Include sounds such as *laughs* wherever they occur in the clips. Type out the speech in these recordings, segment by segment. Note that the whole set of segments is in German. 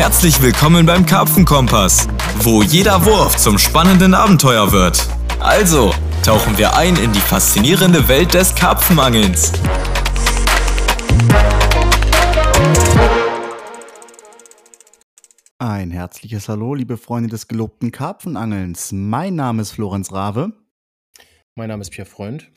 Herzlich willkommen beim Karpfenkompass, wo jeder Wurf zum spannenden Abenteuer wird. Also, tauchen wir ein in die faszinierende Welt des Karpfenangelns. Ein herzliches Hallo, liebe Freunde des gelobten Karpfenangelns. Mein Name ist Florenz Rave. Mein Name ist Pierre Freund.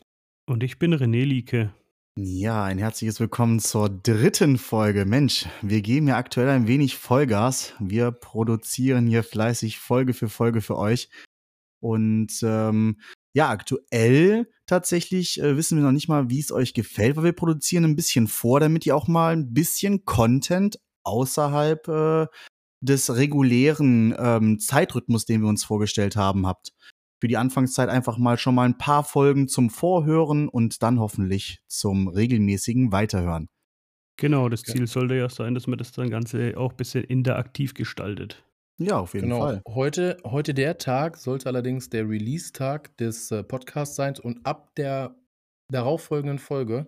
Und ich bin René Lieke. Ja, ein herzliches Willkommen zur dritten Folge. Mensch, wir geben ja aktuell ein wenig Vollgas. Wir produzieren hier fleißig Folge für Folge für euch. Und ähm, ja, aktuell tatsächlich äh, wissen wir noch nicht mal, wie es euch gefällt, weil wir produzieren ein bisschen vor, damit ihr auch mal ein bisschen Content außerhalb äh, des regulären ähm, Zeitrhythmus, den wir uns vorgestellt haben, habt. Für die Anfangszeit einfach mal schon mal ein paar Folgen zum Vorhören und dann hoffentlich zum regelmäßigen Weiterhören. Genau, das Ziel sollte ja sein, dass man das dann Ganze auch ein bisschen interaktiv gestaltet. Ja, auf jeden Genau. Fall. Heute, heute der Tag sollte allerdings der Release-Tag des äh, Podcasts sein und ab der darauffolgenden Folge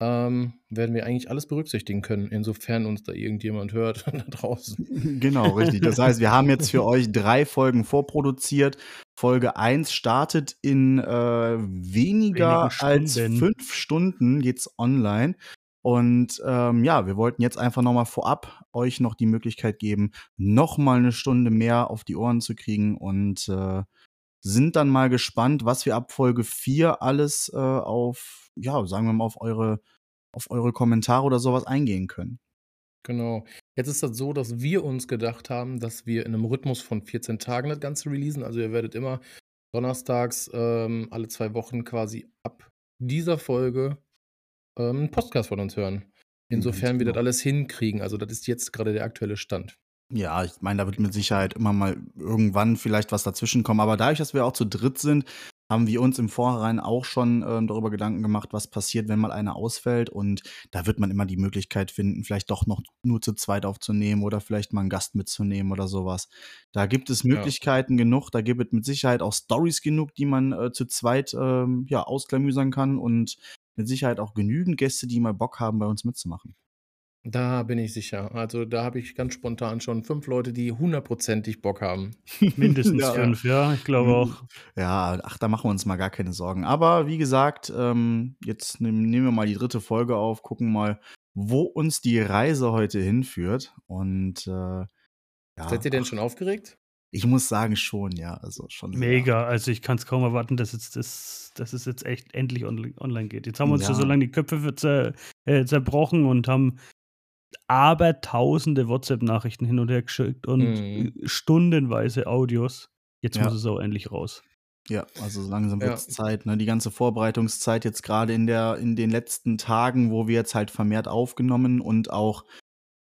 ähm, werden wir eigentlich alles berücksichtigen können, insofern uns da irgendjemand hört *laughs* da draußen. Genau, richtig. Das heißt, wir haben jetzt für *laughs* euch drei Folgen vorproduziert. Folge 1 startet in äh, weniger als Stunden. fünf Stunden geht's online. Und ähm, ja, wir wollten jetzt einfach nochmal vorab euch noch die Möglichkeit geben, nochmal eine Stunde mehr auf die Ohren zu kriegen und äh, sind dann mal gespannt, was wir ab Folge 4 alles äh, auf, ja, sagen wir mal, auf eure, auf eure Kommentare oder sowas eingehen können. Genau. Jetzt ist das so, dass wir uns gedacht haben, dass wir in einem Rhythmus von 14 Tagen das Ganze releasen. Also ihr werdet immer donnerstags ähm, alle zwei Wochen quasi ab dieser Folge ähm, einen Podcast von uns hören. Insofern wir genau. das alles hinkriegen. Also das ist jetzt gerade der aktuelle Stand. Ja, ich meine, da wird mit Sicherheit immer mal irgendwann vielleicht was dazwischen kommen. Aber dadurch, dass wir auch zu dritt sind, haben wir uns im Vorhinein auch schon ähm, darüber Gedanken gemacht, was passiert, wenn mal einer ausfällt. Und da wird man immer die Möglichkeit finden, vielleicht doch noch nur zu zweit aufzunehmen oder vielleicht mal einen Gast mitzunehmen oder sowas. Da gibt es Möglichkeiten genug. Da gibt es mit Sicherheit auch Stories genug, die man äh, zu zweit ähm, ja, ausklamüsern kann. Und mit Sicherheit auch genügend Gäste, die mal Bock haben, bei uns mitzumachen. Da bin ich sicher. Also da habe ich ganz spontan schon fünf Leute, die hundertprozentig Bock haben. *laughs* Mindestens Ja. fünf, ja, ich glaube auch. Ja, ach, da machen wir uns mal gar keine Sorgen. Aber wie gesagt, ähm, jetzt nehm, nehmen wir mal die dritte Folge auf, gucken mal, wo uns die Reise heute hinführt. Und äh, ja, Seid ihr denn ach, schon aufgeregt? Ich muss sagen, schon, ja. Also schon. Mega, also ich kann es kaum erwarten, dass, jetzt das, dass es jetzt echt endlich on online geht. Jetzt haben wir uns Ja. schon so lange die Köpfe zer, äh, zerbrochen und haben aber tausende WhatsApp-Nachrichten hin und her geschickt und Mhm. stundenweise Audios. Jetzt Ja. muss es auch endlich raus. Ja, also so langsam Ja. wird es Zeit, ne? Die ganze Vorbereitungszeit jetzt gerade in der, in den letzten Tagen, wo wir jetzt halt vermehrt aufgenommen und auch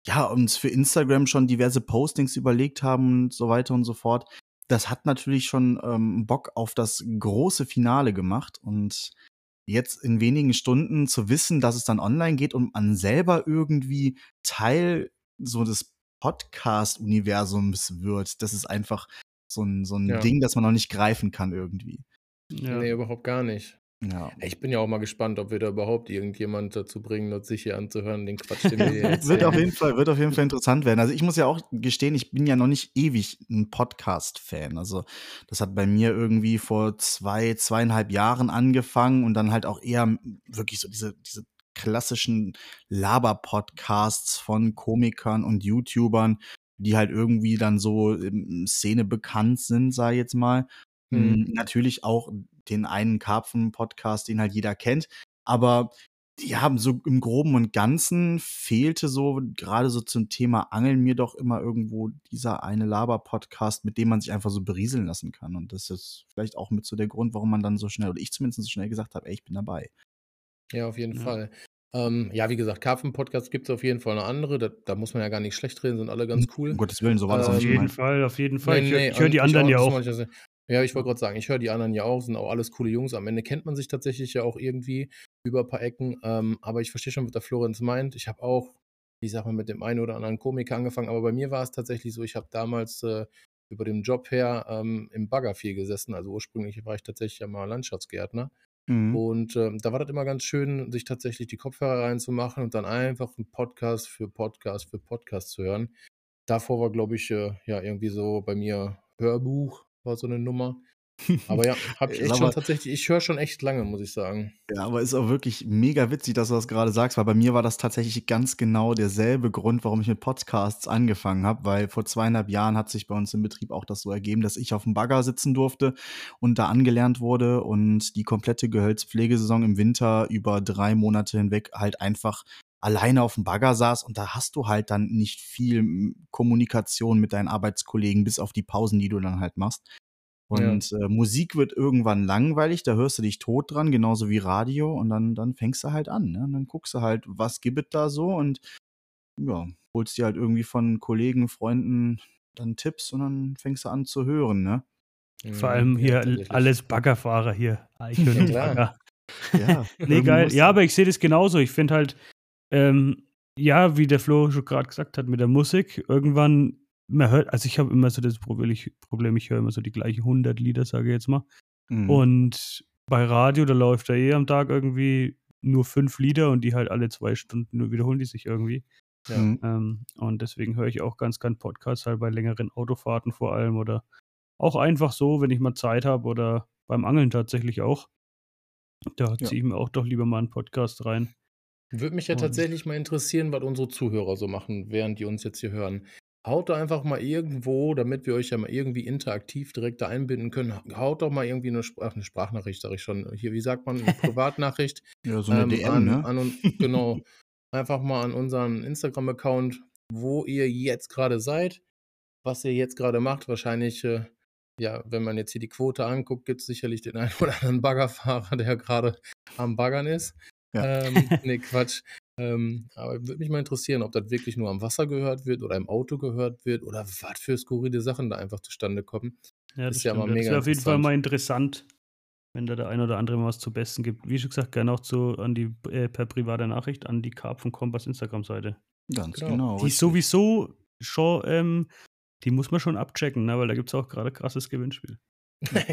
ja, uns für Instagram schon diverse Postings überlegt haben und so weiter und so fort. Das hat natürlich schon ähm, Bock auf das große Finale gemacht und jetzt in wenigen Stunden zu wissen, dass es dann online geht und man selber irgendwie Teil so des Podcast-Universums wird, das ist einfach so ein, so ein Ja. Ding, das man noch nicht greifen kann irgendwie. Ja. Nee, überhaupt gar nicht. Ja. Ich bin ja auch mal gespannt, ob wir da überhaupt irgendjemand dazu bringen, das sich hier anzuhören, den Quatsch, den wir hier *laughs* wird auf jeden Fall, wird auf jeden Fall interessant werden. Also ich muss ja auch gestehen, ich bin ja noch nicht ewig ein Podcast-Fan. Also das hat bei mir irgendwie vor zwei, zweieinhalb Jahren angefangen und dann halt auch eher wirklich so diese, diese klassischen Laber-Podcasts von Komikern und YouTubern, die halt irgendwie dann so in Szene bekannt sind, ich jetzt mal. Mhm. Natürlich auch den einen Karpfen-Podcast, den halt jeder kennt. Aber ja, so im Groben und Ganzen fehlte so, gerade so zum Thema Angeln, mir doch immer irgendwo dieser eine Laber-Podcast, mit dem man sich einfach so berieseln lassen kann. Und das ist vielleicht auch mit so der Grund, warum man dann so schnell, oder ich zumindest so schnell gesagt habe, ey, ich bin dabei. Ja, auf jeden Ja. Fall. Ähm, ja, wie gesagt, Karpfen-Podcast gibt es auf jeden Fall eine andere. Da, da muss man ja gar nicht schlecht reden, sind alle ganz cool. Um Gottes Willen, so war das auch Ähm, nicht Auf jeden. Fall, auf jeden Fall. Nee, ich höre nee, ich hör die anderen ja auch. Ja ich wollte gerade sagen, ich höre die anderen ja auch, sind auch alles coole Jungs. Am Ende kennt man sich tatsächlich ja auch irgendwie über ein paar Ecken. Ähm, aber ich verstehe schon, was der Florenz meint. Ich habe auch, ich sag mal, mit dem einen oder anderen Komiker angefangen. Aber bei mir war es tatsächlich so, ich habe damals äh, über den Job her ähm, im Bagger viel gesessen. Also ursprünglich war ich tatsächlich ja mal Landschaftsgärtner. Mhm. Und ähm, da war das immer ganz schön, sich tatsächlich die Kopfhörer reinzumachen und dann einfach einen Podcast für Podcast für Podcast zu hören. davor war, glaube ich, äh, ja, irgendwie so bei mir Hörbuch war so eine Nummer. *laughs* Aber ja, habe ich echt schon tatsächlich, ich höre schon echt lange, muss ich sagen. Ja, aber ist auch wirklich mega witzig, dass du das gerade sagst, weil bei mir war das tatsächlich ganz genau derselbe Grund, warum ich mit Podcasts angefangen habe, weil vor zweieinhalb Jahren hat sich bei uns im Betrieb auch das so ergeben, dass ich auf dem Bagger sitzen durfte und da angelernt wurde und die komplette Gehölzpflegesaison im Winter über drei Monate hinweg halt einfach alleine auf dem Bagger saß und da hast du halt dann nicht viel Kommunikation mit deinen Arbeitskollegen, bis auf die Pausen, die du dann halt machst. Und ja. äh, Musik wird irgendwann langweilig, da hörst du dich tot dran, genauso wie Radio, und dann, dann fängst du halt an. Ne? Und dann guckst du halt, was gibt es da so und ja, holst dir halt irgendwie von Kollegen, Freunden dann Tipps und dann fängst du an zu hören, ne? Vor allem hier ja, alles Baggerfahrer hier. *laughs* Ich höre ja, Bagger. Ja, nee, geil. Ja, aber ich sehe das genauso. Ich finde halt, ähm, ja, wie der Flo schon gerade gesagt hat, mit der Musik, irgendwann man hört, also ich habe immer so das Problem, ich höre immer so die gleichen 100 Lieder, sage ich jetzt mal. Mhm. Und bei Radio, da läuft da eh am Tag irgendwie nur fünf Lieder und die halt alle zwei Stunden nur wiederholen die sich irgendwie. Ja. Mhm. Ähm, und deswegen höre ich auch ganz gern Podcasts halt bei längeren Autofahrten vor allem oder auch einfach so, wenn ich mal Zeit habe oder beim Angeln tatsächlich auch. Da ja. ziehe ich mir auch doch lieber mal einen Podcast rein. Würde mich ja und tatsächlich mal interessieren, was unsere Zuhörer so machen, während die uns jetzt hier hören. Haut da einfach mal irgendwo, damit wir euch ja mal irgendwie interaktiv direkt da einbinden können, haut doch mal irgendwie eine, Sprach, eine Sprachnachricht, sage ich schon. Hier, wie sagt man, eine *laughs* Privatnachricht. ja, so eine ähm, DM, an, ne? An, genau. einfach mal an unseren Instagram-Account, wo ihr jetzt gerade seid, was ihr jetzt gerade macht. Wahrscheinlich, äh, ja, wenn man jetzt hier die Quote anguckt, gibt es sicherlich den einen oder anderen Baggerfahrer, der gerade am Baggern ist. Ja. Ähm, *laughs* nee, Quatsch. Ähm, aber würde mich mal interessieren, ob das wirklich nur am Wasser gehört wird oder im Auto gehört wird oder was für skurrile Sachen da einfach zustande kommen. Ja, das ist ja mal mega. Das wäre auf jeden Fall mal interessant, wenn da der ein oder andere mal was zu Besten gibt. Wie schon gesagt, gerne auch zu, an die, äh, per private Nachricht an die Carp von Kompass Instagram-Seite. Ganz genau. genau die ist sowieso schon, ähm, die muss man schon abchecken, ne? weil da gibt es auch gerade krasses Gewinnspiel.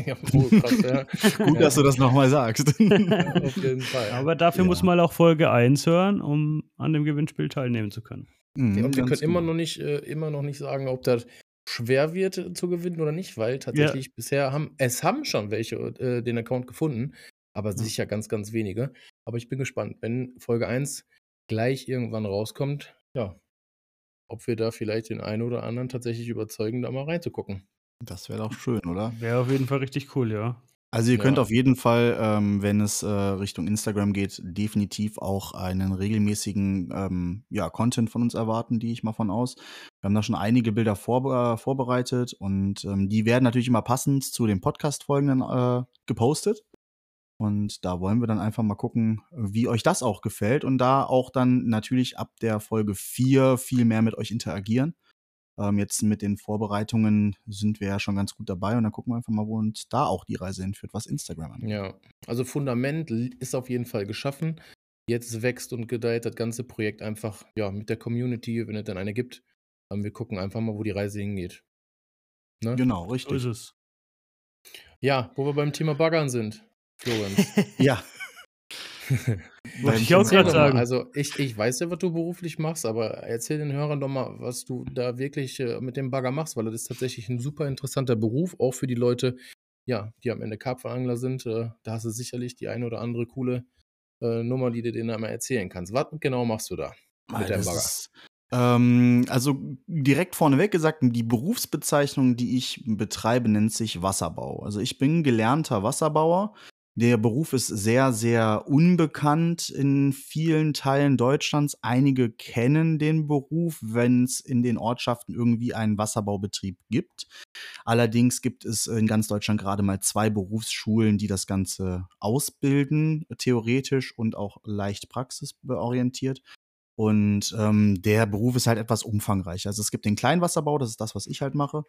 Ja, *laughs* oh, krass, ja. Gut, dass du das nochmal sagst. *laughs* ja, auf jeden Fall. Aber dafür muss man auch Folge 1 hören, um an dem Gewinnspiel teilnehmen zu können. Mhm, und wir können immer noch, nicht, äh, immer noch nicht sagen, ob das schwer wird äh, zu gewinnen oder nicht, weil tatsächlich ja. bisher haben, es haben schon welche äh, den Account gefunden, aber sicher ganz, ganz wenige. Aber ich bin gespannt, wenn Folge 1 gleich irgendwann rauskommt, ja, ob wir da vielleicht den einen oder anderen tatsächlich überzeugen, da mal reinzugucken. Das wäre doch schön, oder? Wäre auf jeden Fall richtig cool, ja. Also ihr könnt auf jeden Fall, ähm, wenn es äh, Richtung Instagram geht, definitiv auch einen regelmäßigen ähm, ja, Content von uns erwarten, die ich mal von aus. Wir haben da schon einige Bilder vor, äh, vorbereitet und ähm, die werden natürlich immer passend zu den Podcast-Folgen dann äh, gepostet. Und da wollen wir dann einfach mal gucken, wie euch das auch gefällt und da auch dann natürlich ab der Folge 4 viel mehr mit euch interagieren. Ähm, jetzt mit den Vorbereitungen sind wir ja schon ganz gut dabei und dann gucken wir einfach mal, wo uns da auch die Reise hinführt, was Instagram angeht. Ja, also Fundament ist auf jeden Fall geschaffen. Jetzt wächst und gedeiht das ganze Projekt einfach ja, mit der Community, wenn es dann eine gibt. Ähm, wir gucken einfach mal, wo die Reise hingeht. Ne? Genau, richtig. So ist es. Ja, wo wir beim Thema Baggern sind, Florenz. *laughs* ja. *laughs* Wollte ich auch gerade sagen. Also ich, ich weiß ja, was du beruflich machst, aber erzähl den Hörern doch mal, was du da wirklich äh, mit dem Bagger machst, weil das ist tatsächlich ein super interessanter Beruf, auch für die Leute, ja, die am Ende Karpfenangler sind. Äh, da hast du sicherlich die eine oder andere coole äh, Nummer, die du denen einmal erzählen kannst. Was genau machst du da mit dem Bagger? Ist, ähm, also direkt vorneweg gesagt, die Berufsbezeichnung, die ich betreibe, nennt sich Wasserbau. Also ich bin gelernter Wasserbauer. Der Beruf ist sehr, sehr unbekannt in vielen Teilen Deutschlands. Einige kennen den Beruf, wenn es in den Ortschaften irgendwie einen Wasserbaubetrieb gibt. Allerdings gibt es in ganz Deutschland gerade mal zwei Berufsschulen, die das Ganze ausbilden, theoretisch und auch leicht praxisorientiert. Und ähm, der Beruf ist halt etwas umfangreicher. Also es gibt den Kleinwasserbau, das ist das, was ich halt mache.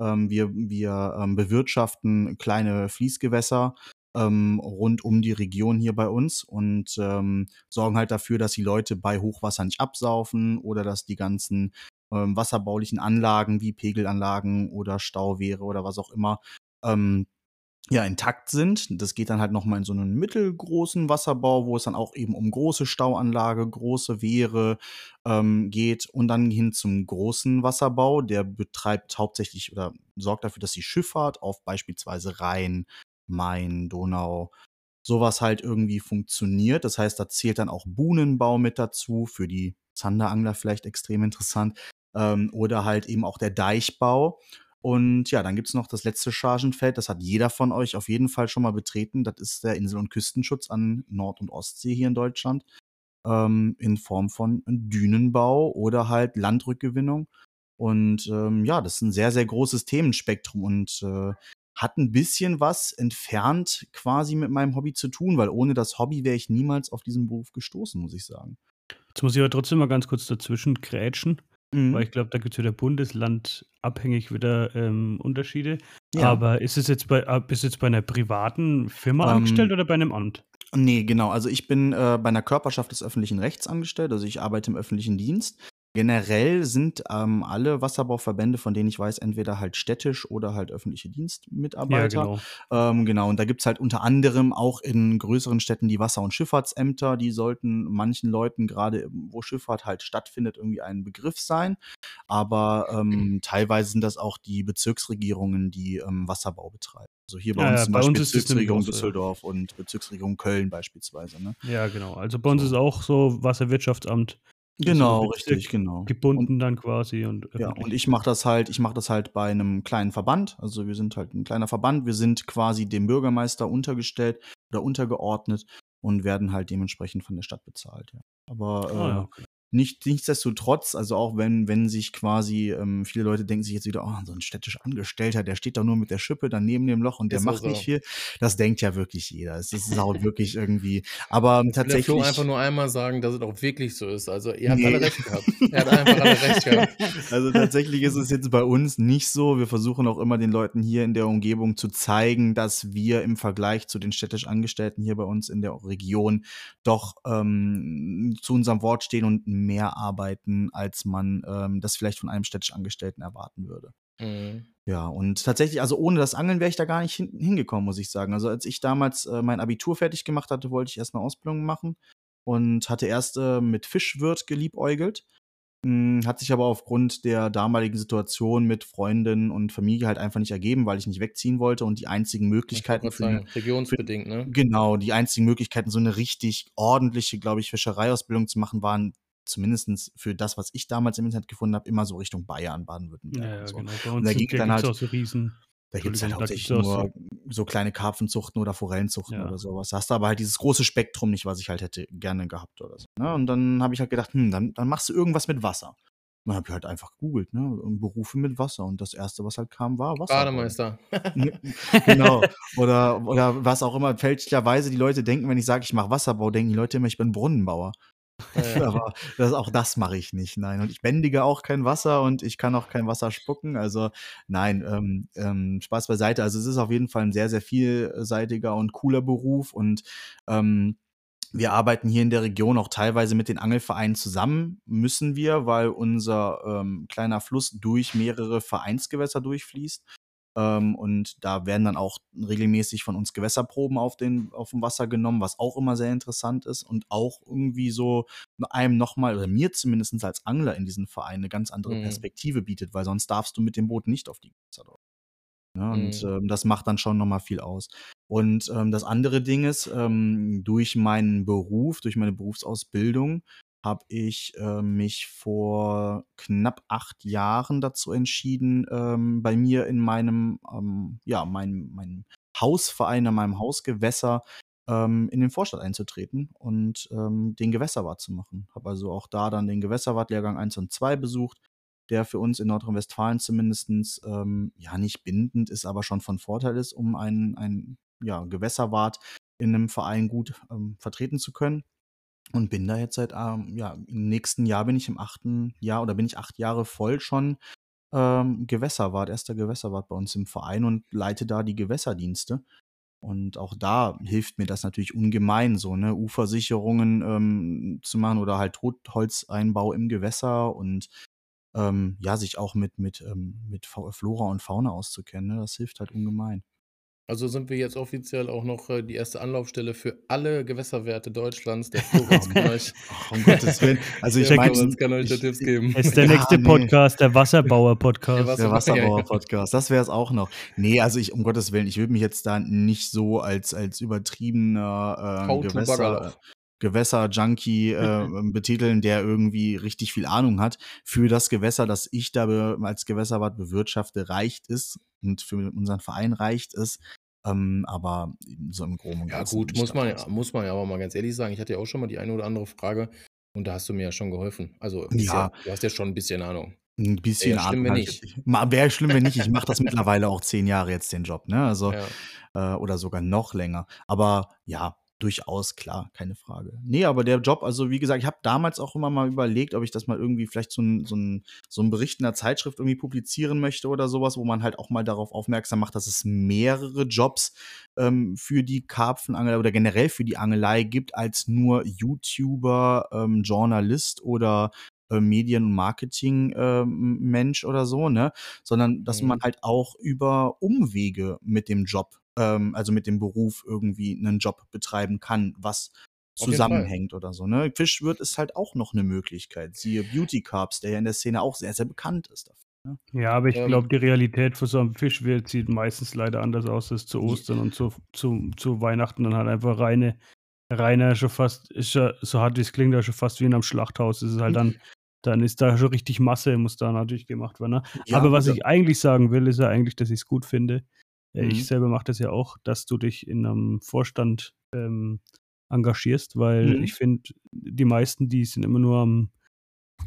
Ähm, wir wir ähm, bewirtschaften kleine Fließgewässer ähm, rund um die Region hier bei uns und ähm, sorgen halt dafür, dass die Leute bei Hochwasser nicht absaufen oder dass die ganzen ähm, wasserbaulichen Anlagen wie Pegelanlagen oder Stauwehre oder was auch immer ähm, ja, intakt sind. Das geht dann halt noch mal in so einen mittelgroßen Wasserbau, wo es dann auch eben um große Stauanlage, große Wehre ähm, geht und dann hin zum großen Wasserbau. Der betreibt hauptsächlich oder sorgt dafür, dass die Schifffahrt auf beispielsweise Rhein, Main, Donau, sowas halt irgendwie funktioniert. Das heißt, da zählt dann auch Buhnenbau mit dazu, für die Zanderangler vielleicht extrem interessant. Ähm, oder halt eben auch der Deichbau. Und ja, dann gibt's noch das letzte Chargenfeld, das hat jeder von euch auf jeden Fall schon mal betreten. Das ist der Insel- und Küstenschutz an Nord- und Ostsee hier in Deutschland. Ähm, in Form von Dünenbau oder halt Landrückgewinnung. Und ähm, ja, das ist ein sehr, sehr großes Themenspektrum und äh, hat ein bisschen was entfernt quasi mit meinem Hobby zu tun, weil ohne das Hobby wäre ich niemals auf diesen Beruf gestoßen, muss ich sagen. Jetzt muss ich aber trotzdem mal ganz kurz dazwischen grätschen, Mhm. weil ich glaube, da gibt es wieder bundeslandabhängig wieder ähm, Unterschiede. Ja. Aber ist es jetzt bei, äh, bist du jetzt bei einer privaten Firma Ähm, angestellt oder bei einem Amt? Nee, genau. Also ich bin äh, bei einer Körperschaft des öffentlichen Rechts angestellt, also ich arbeite im öffentlichen Dienst. Generell sind ähm, alle Wasserbauverbände, von denen ich weiß, entweder halt städtisch oder halt öffentliche Ja, Dienstmitarbeiter. genau. Ähm, genau, und da gibt's halt unter anderem auch in größeren Städten die Wasser- und Schifffahrtsämter. Die sollten manchen Leuten, gerade wo Schifffahrt halt stattfindet, irgendwie ein Begriff sein. Aber ähm, teilweise sind das auch die Bezirksregierungen, die ähm, Wasserbau betreiben. Also hier bei Ja, uns ja, zum bei Beispiel uns es Bezirksregierung auch so, ja. Düsseldorf und Bezirksregierung Köln beispielsweise. Ne? Ja, genau. Also bei uns ist auch so Wasserwirtschaftsamt Genau, Bezirk richtig, genau. Und gebunden dann quasi und Ja, öffentlich. und ich mache das halt, ich mache das halt bei einem kleinen Verband. Also wir sind halt ein kleiner Verband. Wir sind quasi dem Bürgermeister untergestellt oder untergeordnet und werden halt dementsprechend von der Stadt bezahlt. Ja. Aber Ah, ja, äh, okay. Nicht, nichtsdestotrotz, also auch wenn, wenn sich quasi, ähm, viele Leute denken sich jetzt wieder, oh, so ein städtisch Angestellter, der steht da nur mit der Schippe dann neben dem Loch und der auch macht nicht viel. Das denkt ja wirklich jeder. Es ist auch wirklich irgendwie, aber Jetzt will der Flo einfach tatsächlich. nur einmal sagen, dass es auch wirklich so ist. Also ihr habt alle Nee. recht gehabt. Er hat einfach alle recht *laughs* gehabt. Also tatsächlich ist es jetzt bei uns nicht so. Wir versuchen auch immer den Leuten hier in der Umgebung zu zeigen, dass wir im Vergleich zu den städtisch Angestellten hier bei uns in der Region doch ähm, zu unserem Wort stehen und mehr arbeiten, als man ähm, das vielleicht von einem städtisch Angestellten erwarten würde. Mhm. Ja, und tatsächlich, also ohne das Angeln wäre ich da gar nicht hin, hingekommen, muss ich sagen. Also als ich damals äh, mein Abitur fertig gemacht hatte, wollte ich erst eine Ausbildung machen und hatte erst äh, mit Fischwirt geliebäugelt. Hm, Hat sich aber aufgrund der damaligen Situation mit Freundin und Familie halt einfach nicht ergeben, weil ich nicht wegziehen wollte und die einzigen Möglichkeiten für sagen, regionsbedingt, ne? genau, die einzigen Möglichkeiten, so eine richtig ordentliche, glaube ich, Fischereiausbildung zu machen, waren zumindest für das, was ich damals im Internet gefunden habe, immer so Richtung Bayern, Baden-Württemberg Ja, ja, und so. genau. Bei Und uns da dann gibt es halt, auch so Riesen. da halt gibt hauptsächlich es auch so. nur so kleine Karpfenzuchten oder Forellenzuchten Ja. oder sowas. Da hast du aber halt dieses große Spektrum nicht, was ich halt hätte gerne gehabt oder so. Ne? Und dann habe ich halt gedacht, hm, dann, dann machst du irgendwas mit Wasser. Und dann habe ich halt einfach gegoogelt, ne? und Berufe mit Wasser. Und das erste, was halt kam, war Wasserbau. Bademeister. *laughs* Genau. Oder, oder was auch immer. Fälschlicherweise die Leute denken, wenn ich sage, ich mache Wasserbau, denken die Leute immer, ich bin Brunnenbauer. *laughs* Aber das, auch das mache ich nicht, nein. Und ich bändige auch kein Wasser und ich kann auch kein Wasser spucken. Also nein, ähm, ähm, Spaß beiseite. Also es ist auf jeden Fall ein sehr, sehr vielseitiger und cooler Beruf und ähm, wir arbeiten hier in der Region auch teilweise mit den Angelvereinen zusammen, müssen wir, weil unser ähm, kleiner Fluss durch mehrere Vereinsgewässer durchfließt. Ähm, und da werden dann auch regelmäßig von uns Gewässerproben auf, den, auf dem Wasser genommen, was auch immer sehr interessant ist und auch irgendwie so einem nochmal, oder mir zumindest als Angler in diesen Verein eine ganz andere Mhm. Perspektive bietet, weil sonst darfst du mit dem Boot nicht auf die Gewässer drauf. Ne? Und Mhm. ähm, das macht dann schon nochmal viel aus. Und ähm, das andere Ding ist, ähm, durch meinen Beruf, durch meine Berufsausbildung, habe ich äh, mich vor knapp acht Jahren dazu entschieden, ähm, bei mir in meinem, ähm, ja, meinem, meinem Hausverein, in meinem Hausgewässer ähm, in den Vorstand einzutreten und ähm, den Gewässerwart zu machen. Habe also auch da dann den Gewässerwart-Lehrgang 1 und 2 besucht, der für uns in Nordrhein-Westfalen zumindestens ähm, ja nicht bindend ist, aber schon von Vorteil ist, um einen, einen ja, Gewässerwart in einem Verein gut ähm, vertreten zu können. Und bin da jetzt seit, ähm, ja, im nächsten Jahr bin ich im achten Jahr oder bin ich acht Jahre voll schon ähm, Gewässerwart, erster Gewässerwart bei uns im Verein und leite da die Gewässerdienste. Und auch da hilft mir das natürlich ungemein, so, ne, Ufersicherungen ähm, zu machen oder halt Totholzeinbau im Gewässer und ähm, ja, sich auch mit, mit, ähm, mit Flora und Fauna auszukennen. Ne? Das hilft halt ungemein. Also sind wir jetzt offiziell auch noch äh, die erste Anlaufstelle für alle Gewässerwerte Deutschlands. Der Florenz kann euch, Ach, um Gottes Willen. Also ich der meine, Florenz kann euch da Tipps geben. Es ist der ja, nächste nee. Podcast, der Der Wasserbauer-Podcast. Wasser- Der. Wasserbauer-Podcast, das wäre es auch noch. Nee, also ich, um Gottes Willen, ich würde mich jetzt da nicht so als, als übertriebener äh, Gewässer. Gewässer-Junkie äh, betiteln, der irgendwie richtig viel Ahnung hat. Für das Gewässer, das ich da als Gewässerwart bewirtschafte, reicht es und für unseren Verein reicht es. Ähm, aber so im Groben und Ja, Ganzen gut, bin ich muss man, ja, muss man ja aber mal ganz ehrlich sagen. Ich hatte ja auch schon mal die eine oder andere Frage und da hast du mir ja schon geholfen. Also, ja, Ja, du hast ja schon ein bisschen Ahnung. ein Wäre bisschen ja schlimm, Ahnung wenn jetzt nicht. Wäre schlimm, wenn nicht. Ich mache das mittlerweile auch zehn Jahre jetzt den Job, ne? Also *laughs* Ja. äh, oder sogar noch länger. Aber ja, durchaus klar, keine Frage. Nee, aber der Job, also wie gesagt, ich habe damals auch immer mal überlegt, ob ich das mal irgendwie vielleicht so ein, so ein, so ein Bericht in der Zeitschrift irgendwie publizieren möchte oder sowas, wo man halt auch mal darauf aufmerksam macht, dass es mehrere Jobs ähm, für die Karpfenangel oder generell für die Angelei gibt, als nur YouTuber, ähm, Journalist oder äh, Medien- und Marketing-Mensch oder so, ne? Sondern dass man Mhm. halt auch über Umwege mit dem Job, ähm, also mit dem Beruf irgendwie einen Job betreiben kann, was zusammenhängt oder so, ne? Fischwirt ist halt auch noch eine Möglichkeit. Siehe Beauty Carps, der ja in der Szene auch sehr, sehr bekannt ist dafür. Ne? Ja, aber ich Ähm, glaube, die Realität für so einen Fischwirt sieht meistens leider anders aus als zu Ostern und zu, zu, zu Weihnachten dann halt einfach reine, reiner schon fast, ist ja, so hart wie es klingt, ja schon fast wie in einem Schlachthaus. Es ist halt dann, dann ist da schon richtig Masse, muss da natürlich gemacht werden. Ne? Ja, aber was gut, ich eigentlich sagen will, ist ja eigentlich, dass ich es gut finde. Mhm. Ich selber mache das ja auch, dass du dich in einem Vorstand ähm, engagierst, weil Mhm. ich finde, die meisten, die sind immer nur am,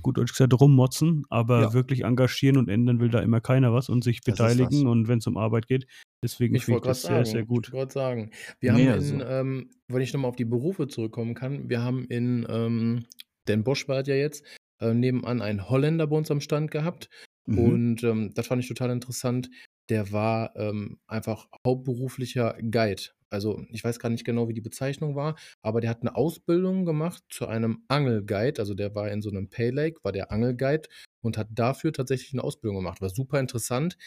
gut Deutsch gesagt, rummotzen, aber Ja. wirklich engagieren und ändern will da immer keiner was und sich beteiligen und wenn es um Arbeit geht. Deswegen Ich finde ich das sehr, sehr sagen, ich gut. wollte sagen, wir Nee, haben also in, ähm, wenn ich nochmal auf die Berufe zurückkommen kann, wir haben in, ähm, denn Bosch war ja jetzt, äh, nebenan einen Holländer bei uns am Stand gehabt mhm. und ähm, das fand ich total interessant. Der war ähm, einfach hauptberuflicher Guide. Also ich weiß gar nicht genau, wie die Bezeichnung war, aber der hat eine Ausbildung gemacht zu einem Angelguide. Also der war in so einem Pay Lake, war der Angelguide und hat dafür tatsächlich eine Ausbildung gemacht. War super interessant.